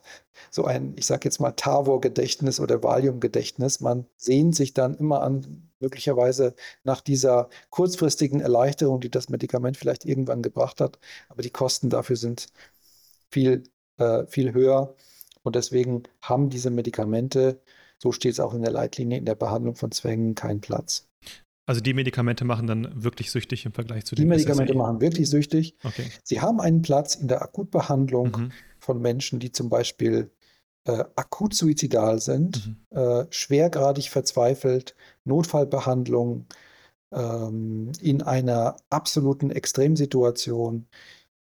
so ein, ich sage jetzt mal Tavor-Gedächtnis oder Valium-Gedächtnis. Man sehnt sich dann immer an, möglicherweise nach dieser kurzfristigen Erleichterung, die das Medikament vielleicht irgendwann gebracht hat. Aber die Kosten dafür sind viel, äh, viel höher. Und deswegen haben diese Medikamente, so steht es auch in der Leitlinie, in der Behandlung von Zwängen keinen Platz. Also die Medikamente machen dann wirklich süchtig im Vergleich zu den Die Medikamente SSRI. machen wirklich süchtig. Okay. Sie haben einen Platz in der Akutbehandlung mhm. Von Menschen, die zum Beispiel äh, akut suizidal sind, mhm. äh, schwergradig verzweifelt, Notfallbehandlung ähm, in einer absoluten Extremsituation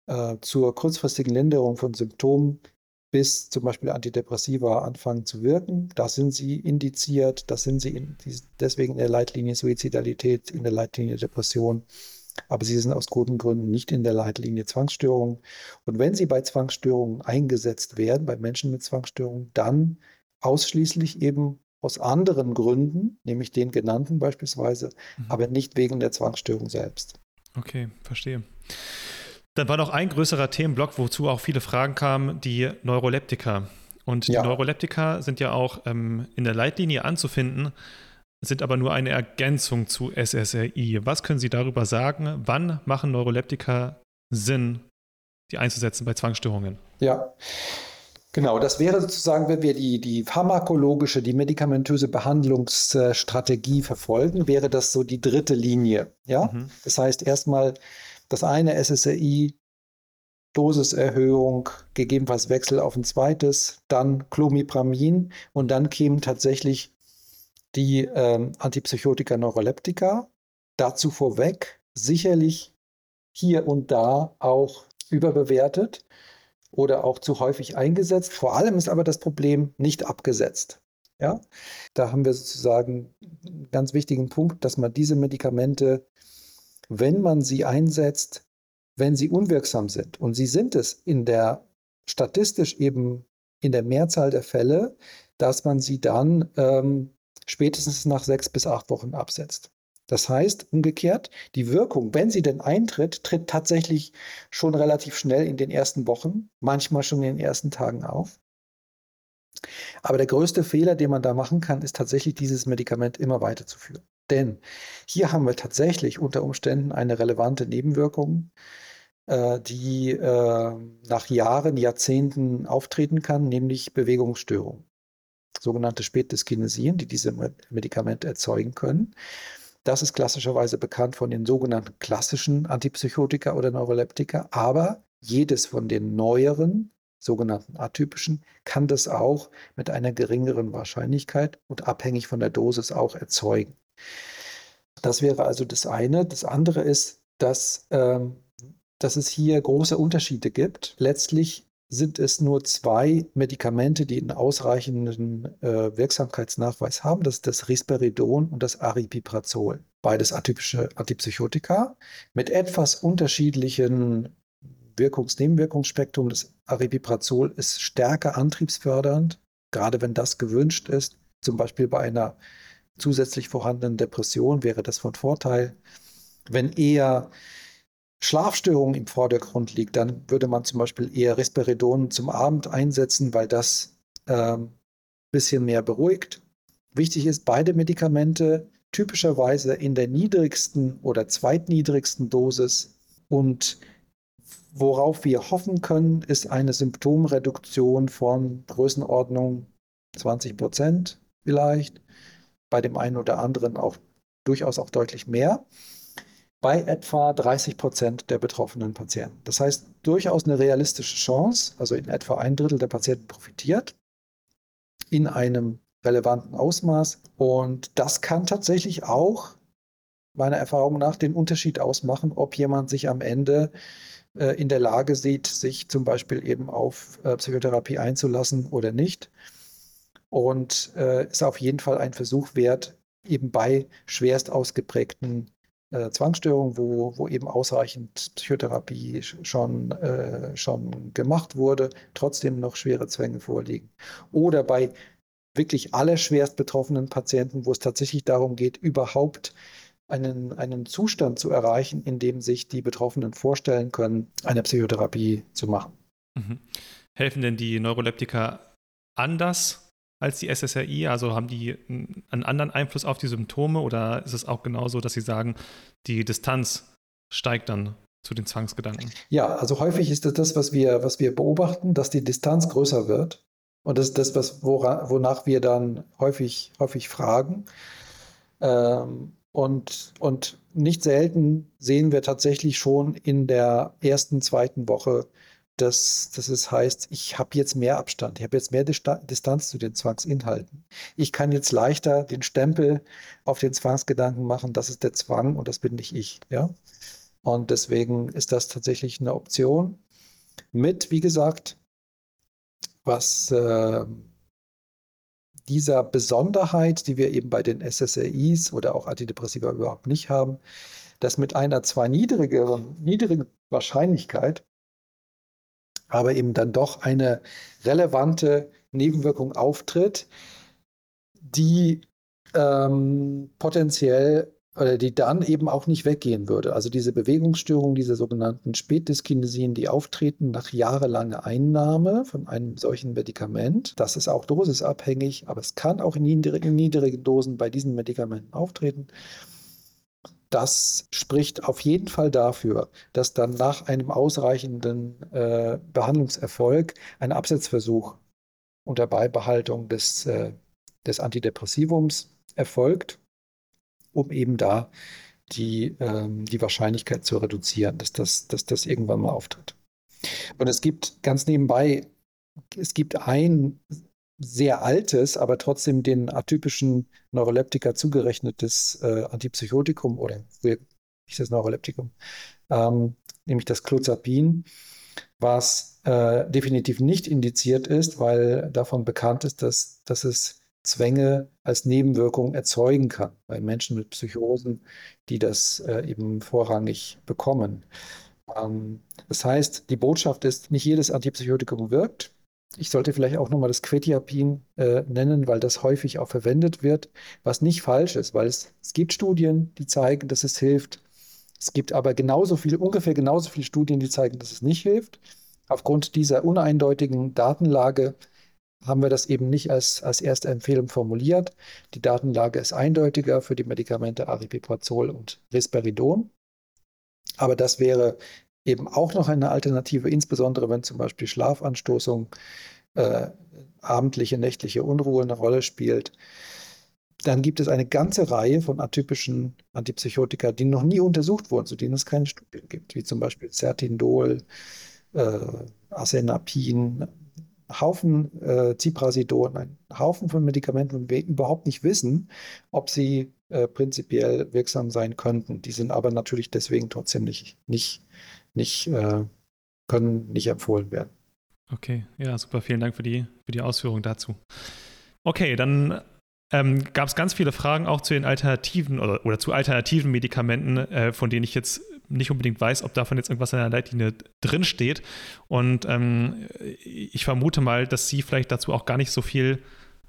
äh, zur kurzfristigen Linderung von Symptomen bis zum Beispiel Antidepressiva anfangen zu wirken. Da sind sie indiziert, da sind sie in, deswegen in der Leitlinie Suizidalität, in der Leitlinie Depression. Aber sie sind aus guten Gründen nicht in der Leitlinie Zwangsstörungen. Und wenn sie bei Zwangsstörungen eingesetzt werden, bei Menschen mit Zwangsstörungen, dann ausschließlich eben aus anderen Gründen, nämlich den genannten beispielsweise, mhm. aber nicht wegen der Zwangsstörung selbst. Okay, verstehe. Dann war noch ein größerer Themenblock, wozu auch viele Fragen kamen, die Neuroleptika. Und die ja. Neuroleptika sind ja auch ähm, in der Leitlinie anzufinden, sind aber nur eine Ergänzung zu SSRI. Was können Sie darüber sagen? Wann machen Neuroleptika Sinn, die einzusetzen bei Zwangsstörungen? Ja. Genau, das wäre sozusagen, wenn wir die, die pharmakologische, die medikamentöse Behandlungsstrategie verfolgen, wäre das so die dritte Linie. Ja, mhm. das heißt erstmal das eine SSRI, Dosiserhöhung, gegebenenfalls Wechsel auf ein zweites, dann Clomipramin und dann kämen tatsächlich die ähm, Antipsychotika Neuroleptika. Dazu vorweg sicherlich hier und da auch überbewertet oder auch zu häufig eingesetzt. Vor allem ist aber das Problem nicht abgesetzt. Ja, da haben wir sozusagen einen ganz wichtigen Punkt, dass man diese Medikamente, wenn man sie einsetzt, wenn sie unwirksam sind, und sie sind es in der statistisch eben in der Mehrzahl der Fälle, dass man sie dann ähm, spätestens nach sechs bis acht Wochen absetzt. Das heißt umgekehrt, die Wirkung, wenn sie denn eintritt, tritt tatsächlich schon relativ schnell in den ersten Wochen, manchmal schon in den ersten Tagen auf. Aber der größte Fehler, den man da machen kann, ist tatsächlich dieses Medikament immer weiterzuführen. Denn hier haben wir tatsächlich unter Umständen eine relevante Nebenwirkung, äh, die äh, nach Jahren, Jahrzehnten auftreten kann, nämlich Bewegungsstörungen. Sogenannte Spätdyskinesien, die diese Medikamente erzeugen können. Das ist klassischerweise bekannt von den sogenannten klassischen Antipsychotika oder Neuroleptika, aber jedes von den neueren, sogenannten atypischen, kann das auch mit einer geringeren Wahrscheinlichkeit und abhängig von der Dosis auch erzeugen. Das wäre also das eine. Das andere ist, dass, ähm, dass es hier große Unterschiede gibt. Letztlich sind es nur zwei Medikamente, die einen ausreichenden äh, Wirksamkeitsnachweis haben. Das ist das Risperidon und das Aripiprazol. Beides atypische Antipsychotika mit etwas unterschiedlichen Wirkungs-Nebenwirkungsspektrum. Das Aripiprazol ist stärker antriebsfördernd, gerade wenn das gewünscht ist. Zum Beispiel bei einer zusätzlich vorhandenen Depression wäre das von Vorteil. Wenn eher Schlafstörung im Vordergrund liegt, dann würde man zum Beispiel eher Risperidon zum Abend einsetzen, weil das ein ähm, bisschen mehr beruhigt. Wichtig ist, beide Medikamente typischerweise in der niedrigsten oder zweitniedrigsten Dosis und worauf wir hoffen können, ist eine Symptomreduktion von Größenordnung 20 Prozent vielleicht, bei dem einen oder anderen auch durchaus auch deutlich mehr bei etwa 30 Prozent der betroffenen Patienten. Das heißt, durchaus eine realistische Chance, also in etwa ein Drittel der Patienten profitiert in einem relevanten Ausmaß. Und das kann tatsächlich auch meiner Erfahrung nach den Unterschied ausmachen, ob jemand sich am Ende äh, in der Lage sieht, sich zum Beispiel eben auf äh, Psychotherapie einzulassen oder nicht. Und äh, ist auf jeden Fall ein Versuch wert, eben bei schwerst ausgeprägten äh, Zwangsstörung, wo, wo eben ausreichend Psychotherapie schon, äh, schon gemacht wurde, trotzdem noch schwere Zwänge vorliegen. Oder bei wirklich allerschwerst betroffenen Patienten, wo es tatsächlich darum geht, überhaupt einen, einen Zustand zu erreichen, in dem sich die Betroffenen vorstellen können, eine Psychotherapie zu machen. Mhm. Helfen denn die Neuroleptika anders als die SSRI? Also haben die einen anderen Einfluss auf die Symptome oder ist es auch genauso, dass sie sagen, die Distanz steigt dann zu den Zwangsgedanken? Ja, also häufig ist das das, was wir, was wir beobachten, dass die Distanz größer wird. Und das ist das, was, wora, wonach wir dann häufig, häufig fragen. Ähm, und, und nicht selten sehen wir tatsächlich schon in der ersten, zweiten Woche dass, dass es heißt, ich habe jetzt mehr Abstand, ich habe jetzt mehr Distanz zu den Zwangsinhalten. Ich kann jetzt leichter den Stempel auf den Zwangsgedanken machen, das ist der Zwang und das bin nicht ich. Ja? Und deswegen ist das tatsächlich eine Option. Mit, wie gesagt, was äh, dieser Besonderheit, die wir eben bei den SSRIs oder auch Antidepressiva überhaupt nicht haben, dass mit einer zwar niedrigeren, niedrigen Wahrscheinlichkeit aber eben dann doch eine relevante Nebenwirkung auftritt, die ähm, potenziell oder die dann eben auch nicht weggehen würde. Also diese Bewegungsstörungen, diese sogenannten Spätdyskinesien, die auftreten nach jahrelanger Einnahme von einem solchen Medikament. Das ist auch dosisabhängig, aber es kann auch in niedrigen, niedrigen Dosen bei diesen Medikamenten auftreten das spricht auf jeden Fall dafür, dass dann nach einem ausreichenden äh, Behandlungserfolg ein Absetzversuch unter Beibehaltung des, äh, des Antidepressivums erfolgt, um eben da die, ähm, die Wahrscheinlichkeit zu reduzieren, dass das, dass das irgendwann mal auftritt. Und es gibt ganz nebenbei, es gibt ein sehr altes, aber trotzdem den atypischen Neuroleptika zugerechnetes äh, Antipsychotikum oder ist das Neuroleptikum, ähm, nämlich das Clozapin, was äh, definitiv nicht indiziert ist, weil davon bekannt ist, dass, dass es Zwänge als Nebenwirkung erzeugen kann bei Menschen mit Psychosen, die das äh, eben vorrangig bekommen. Ähm, das heißt, die Botschaft ist, nicht jedes Antipsychotikum wirkt. Ich sollte vielleicht auch nochmal das Quetiapin äh, nennen, weil das häufig auch verwendet wird, was nicht falsch ist, weil es, es gibt Studien, die zeigen, dass es hilft. Es gibt aber genauso viele, ungefähr genauso viele Studien, die zeigen, dass es nicht hilft. Aufgrund dieser uneindeutigen Datenlage haben wir das eben nicht als, als erste Empfehlung formuliert. Die Datenlage ist eindeutiger für die Medikamente Aripiprazol und Risperidon. Aber das wäre eben auch noch eine Alternative, insbesondere wenn zum Beispiel Schlafanstoßung, äh, abendliche, nächtliche Unruhe eine Rolle spielt. Dann gibt es eine ganze Reihe von atypischen Antipsychotika, die noch nie untersucht wurden, zu denen es keine Studien gibt, wie zum Beispiel Certindol, äh, Asenapin, Haufen äh, Ziprasidon, ein Haufen von Medikamenten, und wir überhaupt nicht wissen, ob sie äh, prinzipiell wirksam sein könnten. Die sind aber natürlich deswegen trotzdem nicht, nicht, nicht äh, können nicht empfohlen werden. Okay, ja, super. Vielen Dank für die, für die Ausführung dazu. Okay, dann ähm, gab es ganz viele Fragen auch zu den alternativen oder, oder zu alternativen Medikamenten, äh, von denen ich jetzt nicht unbedingt weiß, ob davon jetzt irgendwas in der Leitlinie drinsteht. Und ähm, ich vermute mal, dass Sie vielleicht dazu auch gar nicht so viel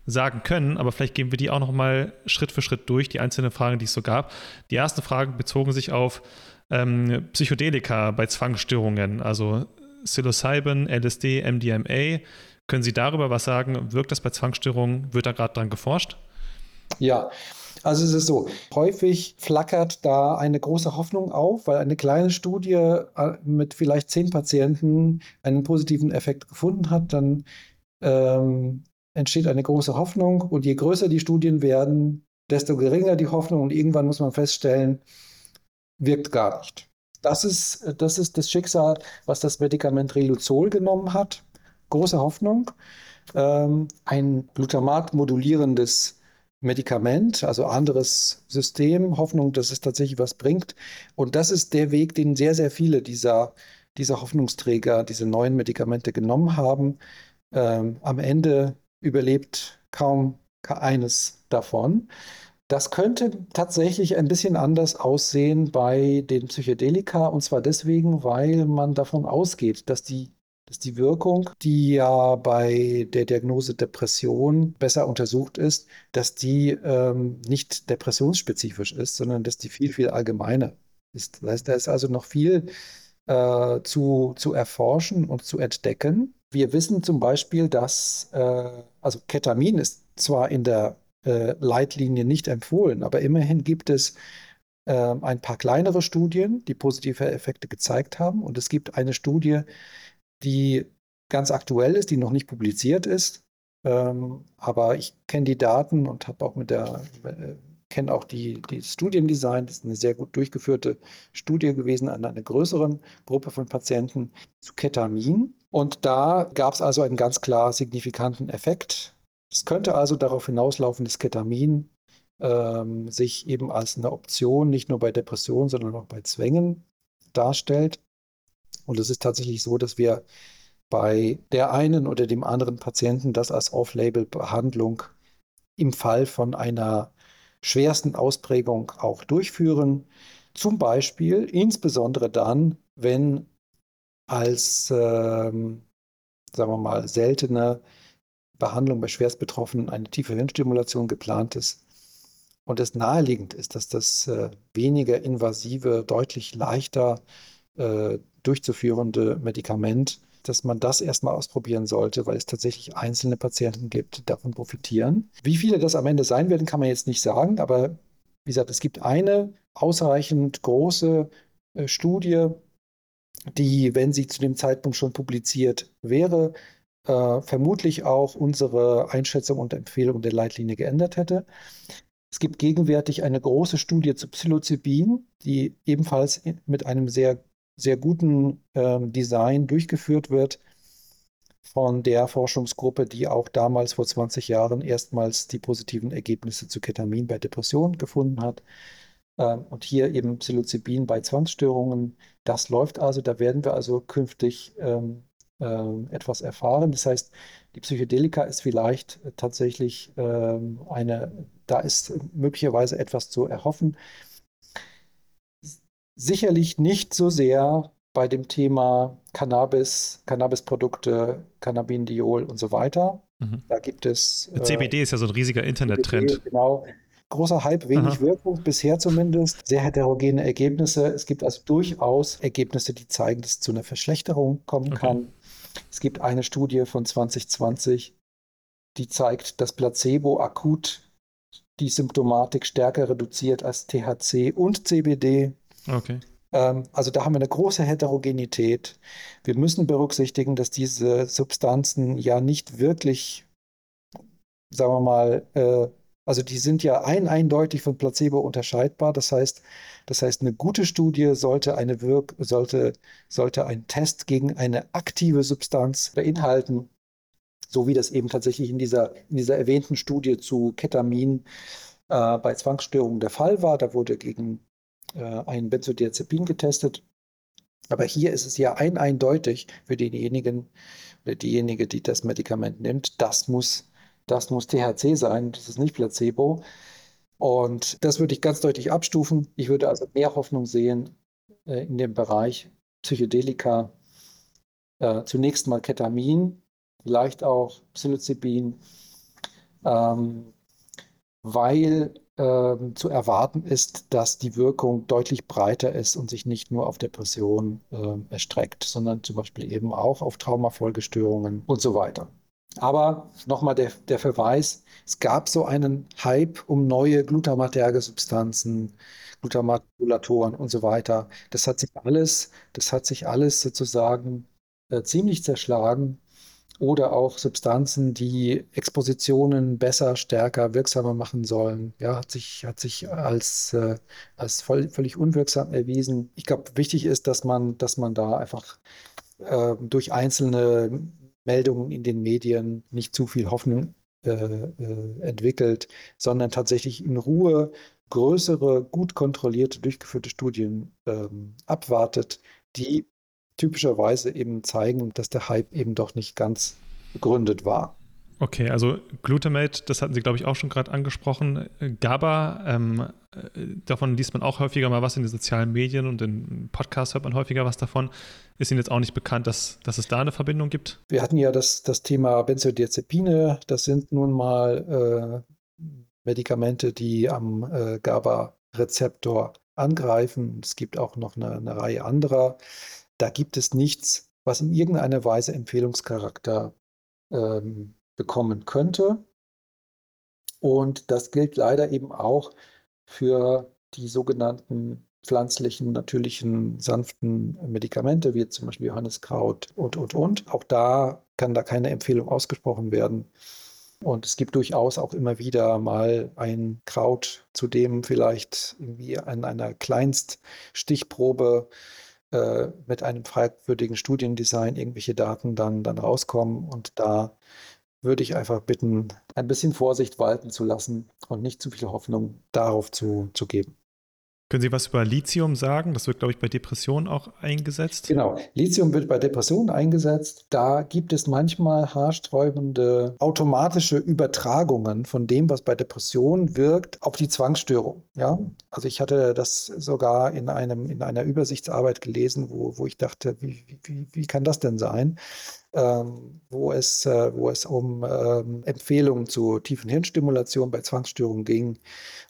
sagen können, aber vielleicht gehen wir die auch noch mal Schritt für Schritt durch, die einzelnen Fragen, die es so gab. Die ersten Fragen bezogen sich auf ähm, Psychedelika bei Zwangsstörungen, also Psilocybin, LSD, MDMA. Können Sie darüber was sagen? Wirkt das bei Zwangsstörungen? Wird da gerade dran geforscht? Ja, also es ist so, häufig flackert da eine große Hoffnung auf, weil eine kleine Studie äh, mit vielleicht zehn Patienten einen positiven Effekt gefunden hat, dann ähm, entsteht eine große Hoffnung und je größer die Studien werden, desto geringer die Hoffnung und irgendwann muss man feststellen, wirkt gar nicht. Das ist, das ist das Schicksal, was das Medikament Riluzol genommen hat. Große Hoffnung. Ähm, ein Glutamat modulierendes Medikament, also anderes System, Hoffnung, dass es tatsächlich was bringt. Und das ist der Weg, den sehr, sehr viele dieser, dieser Hoffnungsträger, diese neuen Medikamente genommen haben. Ähm, am Ende überlebt kaum eines davon. Das könnte tatsächlich ein bisschen anders aussehen bei den Psychedelika und zwar deswegen, weil man davon ausgeht, dass die dass die Wirkung, die ja bei der Diagnose Depression besser untersucht ist, dass die ähm, nicht depressionsspezifisch ist, sondern dass die viel, viel allgemeiner ist. Das heißt, da ist also noch viel äh, zu, zu erforschen und zu entdecken. Wir wissen zum Beispiel, dass, äh, also Ketamin ist zwar in der äh, Leitlinie nicht empfohlen, aber immerhin gibt es äh, ein paar kleinere Studien, die positive Effekte gezeigt haben. Und es gibt eine Studie, die ganz aktuell ist, die noch nicht publiziert ist. Ähm, aber ich kenne die Daten und habe auch mit der, äh, kenne auch die, die Studiendesign. Das ist eine sehr gut durchgeführte Studie gewesen an einer größeren Gruppe von Patienten zu Ketamin. Und da gab es also einen ganz klar signifikanten Effekt. Es könnte also darauf hinauslaufen, dass Ketamin ähm, sich eben als eine Option nicht nur bei Depressionen, sondern auch bei Zwängen darstellt. Und es ist tatsächlich so, dass wir bei der einen oder dem anderen Patienten das als Off-Label-Behandlung im Fall von einer schwersten Ausprägung auch durchführen. Zum Beispiel insbesondere dann, wenn als, ähm, sagen wir mal, seltene Behandlung bei Schwerstbetroffenen eine tiefe Hirnstimulation geplant ist und es naheliegend ist, dass das äh, weniger invasive, deutlich leichter äh, durchzuführende Medikament, dass man das erstmal ausprobieren sollte, weil es tatsächlich einzelne Patienten gibt, die davon profitieren. Wie viele das am Ende sein werden, kann man jetzt nicht sagen, aber wie gesagt, es gibt eine ausreichend große äh, Studie, die, wenn sie zu dem Zeitpunkt schon publiziert wäre, äh, vermutlich auch unsere Einschätzung und Empfehlung der Leitlinie geändert hätte. Es gibt gegenwärtig eine große Studie zu Psilocybin, die ebenfalls mit einem sehr sehr guten ähm, Design durchgeführt wird von der Forschungsgruppe, die auch damals vor 20 Jahren erstmals die positiven Ergebnisse zu Ketamin bei Depressionen gefunden hat. Ähm, und hier eben Psilocybin bei Zwangsstörungen. Das läuft also, da werden wir also künftig ähm, etwas erfahren. Das heißt, die Psychedelika ist vielleicht tatsächlich ähm, eine, da ist möglicherweise etwas zu erhoffen. Sicherlich nicht so sehr bei dem Thema Cannabis, Cannabisprodukte, Cannabindiol und so weiter. Mhm. Da gibt es. Äh, CBD ist ja so ein riesiger Internettrend. Genau. Großer Hype, wenig Aha. Wirkung, bisher zumindest. Sehr heterogene Ergebnisse. Es gibt also durchaus Ergebnisse, die zeigen, dass es zu einer Verschlechterung kommen okay. kann. Es gibt eine Studie von 2020, die zeigt, dass Placebo akut die Symptomatik stärker reduziert als THC und CBD. Okay. Ähm, also da haben wir eine große Heterogenität. Wir müssen berücksichtigen, dass diese Substanzen ja nicht wirklich, sagen wir mal, äh, also die sind ja ein eindeutig von Placebo unterscheidbar. Das heißt, das heißt, eine gute Studie sollte eine Wirk sollte, sollte einen Test gegen eine aktive Substanz beinhalten, so wie das eben tatsächlich in dieser, in dieser erwähnten Studie zu Ketamin äh, bei Zwangsstörungen der Fall war. Da wurde gegen äh, ein Benzodiazepin getestet. Aber hier ist es ja ein eindeutig für denjenigen oder diejenige, die das Medikament nimmt, das muss das muss THC sein, das ist nicht Placebo. Und das würde ich ganz deutlich abstufen. Ich würde also mehr Hoffnung sehen äh, in dem Bereich Psychedelika. Äh, zunächst mal Ketamin, vielleicht auch Psilocybin, ähm, weil ähm, zu erwarten ist, dass die Wirkung deutlich breiter ist und sich nicht nur auf Depressionen äh, erstreckt, sondern zum Beispiel eben auch auf Traumafolgestörungen und so weiter. Aber nochmal der, der Verweis, es gab so einen Hype um neue glutamaterge Substanzen, Glutamatmodulatoren und so weiter. Das hat sich alles, das hat sich alles sozusagen äh, ziemlich zerschlagen. Oder auch Substanzen, die Expositionen besser, stärker, wirksamer machen sollen. Ja, hat sich, hat sich als, äh, als voll, völlig unwirksam erwiesen. Ich glaube, wichtig ist, dass man, dass man da einfach äh, durch einzelne Meldungen in den Medien nicht zu viel Hoffnung äh, äh, entwickelt, sondern tatsächlich in Ruhe größere, gut kontrollierte, durchgeführte Studien ähm, abwartet, die typischerweise eben zeigen, dass der Hype eben doch nicht ganz begründet war. Okay, also Glutamate, das hatten Sie, glaube ich, auch schon gerade angesprochen. GABA, ähm, äh, davon liest man auch häufiger mal was in den sozialen Medien und in Podcasts hört man häufiger was davon. Ist Ihnen jetzt auch nicht bekannt, dass, dass es da eine Verbindung gibt? Wir hatten ja das, das Thema Benzodiazepine. Das sind nun mal äh, Medikamente, die am äh, GABA-Rezeptor angreifen. Es gibt auch noch eine, eine Reihe anderer. Da gibt es nichts, was in irgendeiner Weise Empfehlungscharakter ähm, bekommen könnte. Und das gilt leider eben auch für die sogenannten pflanzlichen, natürlichen, sanften Medikamente, wie zum Beispiel Johanniskraut und, und, und. Auch da kann da keine Empfehlung ausgesprochen werden. Und es gibt durchaus auch immer wieder mal ein Kraut, zu dem vielleicht irgendwie an einer Kleinststichprobe äh, mit einem fragwürdigen Studiendesign irgendwelche Daten dann, dann rauskommen. Und da würde ich einfach bitten, ein bisschen Vorsicht walten zu lassen und nicht zu viel Hoffnung darauf zu, zu geben. Können Sie was über Lithium sagen? Das wird, glaube ich, bei Depressionen auch eingesetzt. Genau. Lithium wird bei Depressionen eingesetzt. Da gibt es manchmal haarsträubende automatische Übertragungen von dem, was bei Depressionen wirkt, auf die Zwangsstörung. Ja? Also ich hatte das sogar in, einem, in einer Übersichtsarbeit gelesen, wo, wo ich dachte, wie, wie, wie kann das denn sein? Ähm, wo, es, äh, wo es um ähm, Empfehlungen zu tiefen Hirnstimulation bei Zwangsstörungen ging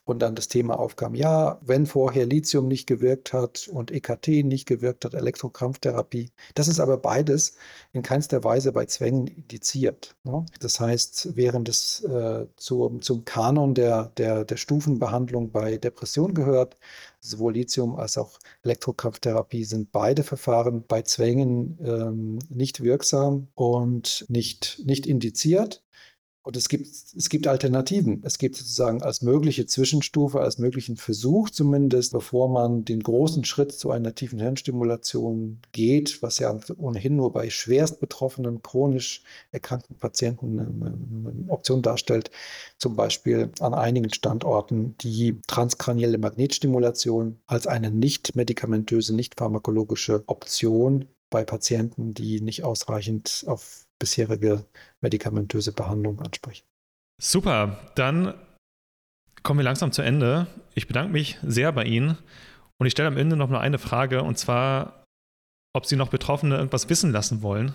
und dann das Thema aufkam, ja, wenn vorher Lithium nicht gewirkt hat und EKT nicht gewirkt hat, Elektrokrampftherapie, das ist aber beides in keinster Weise bei Zwängen indiziert. Ne? Das heißt, während es äh, zum, zum Kanon der, der, der Stufenbehandlung bei Depression gehört, Sowohl Lithium als auch Elektrokrafttherapie sind beide Verfahren bei Zwängen ähm, nicht wirksam und nicht, nicht indiziert. Und es gibt, es gibt Alternativen. Es gibt sozusagen als mögliche Zwischenstufe, als möglichen Versuch zumindest, bevor man den großen Schritt zu einer tiefen Hirnstimulation geht, was ja ohnehin nur bei schwerst betroffenen, chronisch erkrankten Patienten eine Option darstellt, zum Beispiel an einigen Standorten die transkranielle Magnetstimulation als eine nicht medikamentöse, nicht pharmakologische Option bei Patienten, die nicht ausreichend auf bisherige medikamentöse Behandlung ansprechen. Super, dann kommen wir langsam zu Ende. Ich bedanke mich sehr bei Ihnen und ich stelle am Ende noch nur eine Frage und zwar, ob Sie noch Betroffene irgendwas wissen lassen wollen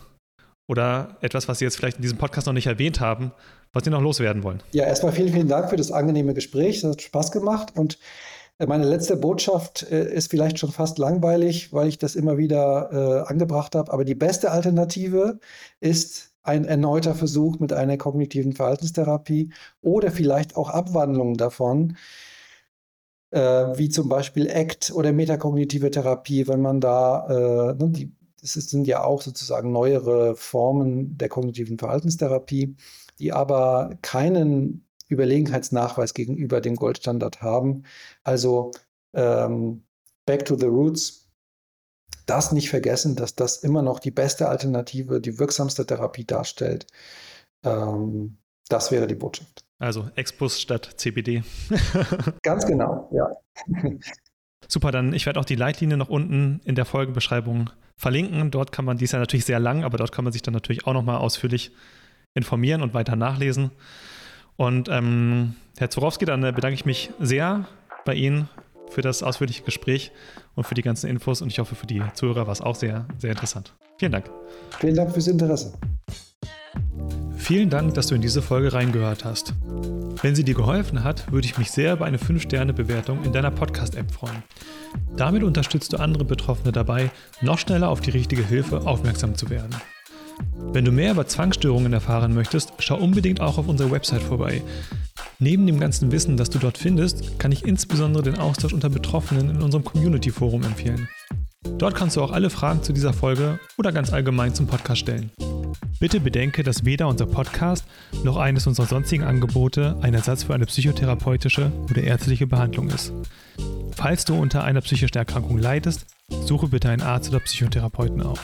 oder etwas, was Sie jetzt vielleicht in diesem Podcast noch nicht erwähnt haben, was Sie noch loswerden wollen. Ja, erstmal vielen, vielen Dank für das angenehme Gespräch. Es hat Spaß gemacht und meine letzte Botschaft äh, ist vielleicht schon fast langweilig, weil ich das immer wieder äh, angebracht habe. Aber die beste Alternative ist ein erneuter Versuch mit einer kognitiven Verhaltenstherapie oder vielleicht auch Abwandlungen davon, äh, wie zum Beispiel ACT oder metakognitive Therapie, wenn man da, äh, ne, die, das sind ja auch sozusagen neuere Formen der kognitiven Verhaltenstherapie, die aber keinen Überlegenheitsnachweis gegenüber dem Goldstandard haben. Also ähm, back to the roots. Das nicht vergessen, dass das immer noch die beste Alternative, die wirksamste Therapie darstellt. Ähm, das wäre die Botschaft. Also Expos statt CBD. Ganz genau, ja. Super, dann ich werde auch die Leitlinie noch unten in der Folgenbeschreibung verlinken. Dort kann man, die ist ja natürlich sehr lang, aber dort kann man sich dann natürlich auch nochmal ausführlich informieren und weiter nachlesen. Und ähm, Herr Zorowski, dann äh, bedanke ich mich sehr bei Ihnen für das ausführliche Gespräch und für die ganzen Infos. Und ich hoffe, für die Zuhörer war es auch sehr, sehr interessant. Vielen Dank. Vielen Dank fürs Interesse. Vielen Dank, dass du in diese Folge reingehört hast. Wenn sie dir geholfen hat, würde ich mich sehr über eine 5-Sterne-Bewertung in deiner Podcast-App freuen. Damit unterstützt du andere Betroffene dabei, noch schneller auf die richtige Hilfe aufmerksam zu werden. Wenn du mehr über Zwangsstörungen erfahren möchtest, schau unbedingt auch auf unserer Website vorbei. Neben dem ganzen Wissen, das du dort findest, kann ich insbesondere den Austausch unter Betroffenen in unserem Community-Forum empfehlen. Dort kannst du auch alle Fragen zu dieser Folge oder ganz allgemein zum Podcast stellen. Bitte bedenke, dass weder unser Podcast noch eines unserer sonstigen Angebote ein Ersatz für eine psychotherapeutische oder ärztliche Behandlung ist. Falls du unter einer psychischen Erkrankung leidest, suche bitte einen Arzt oder Psychotherapeuten auf.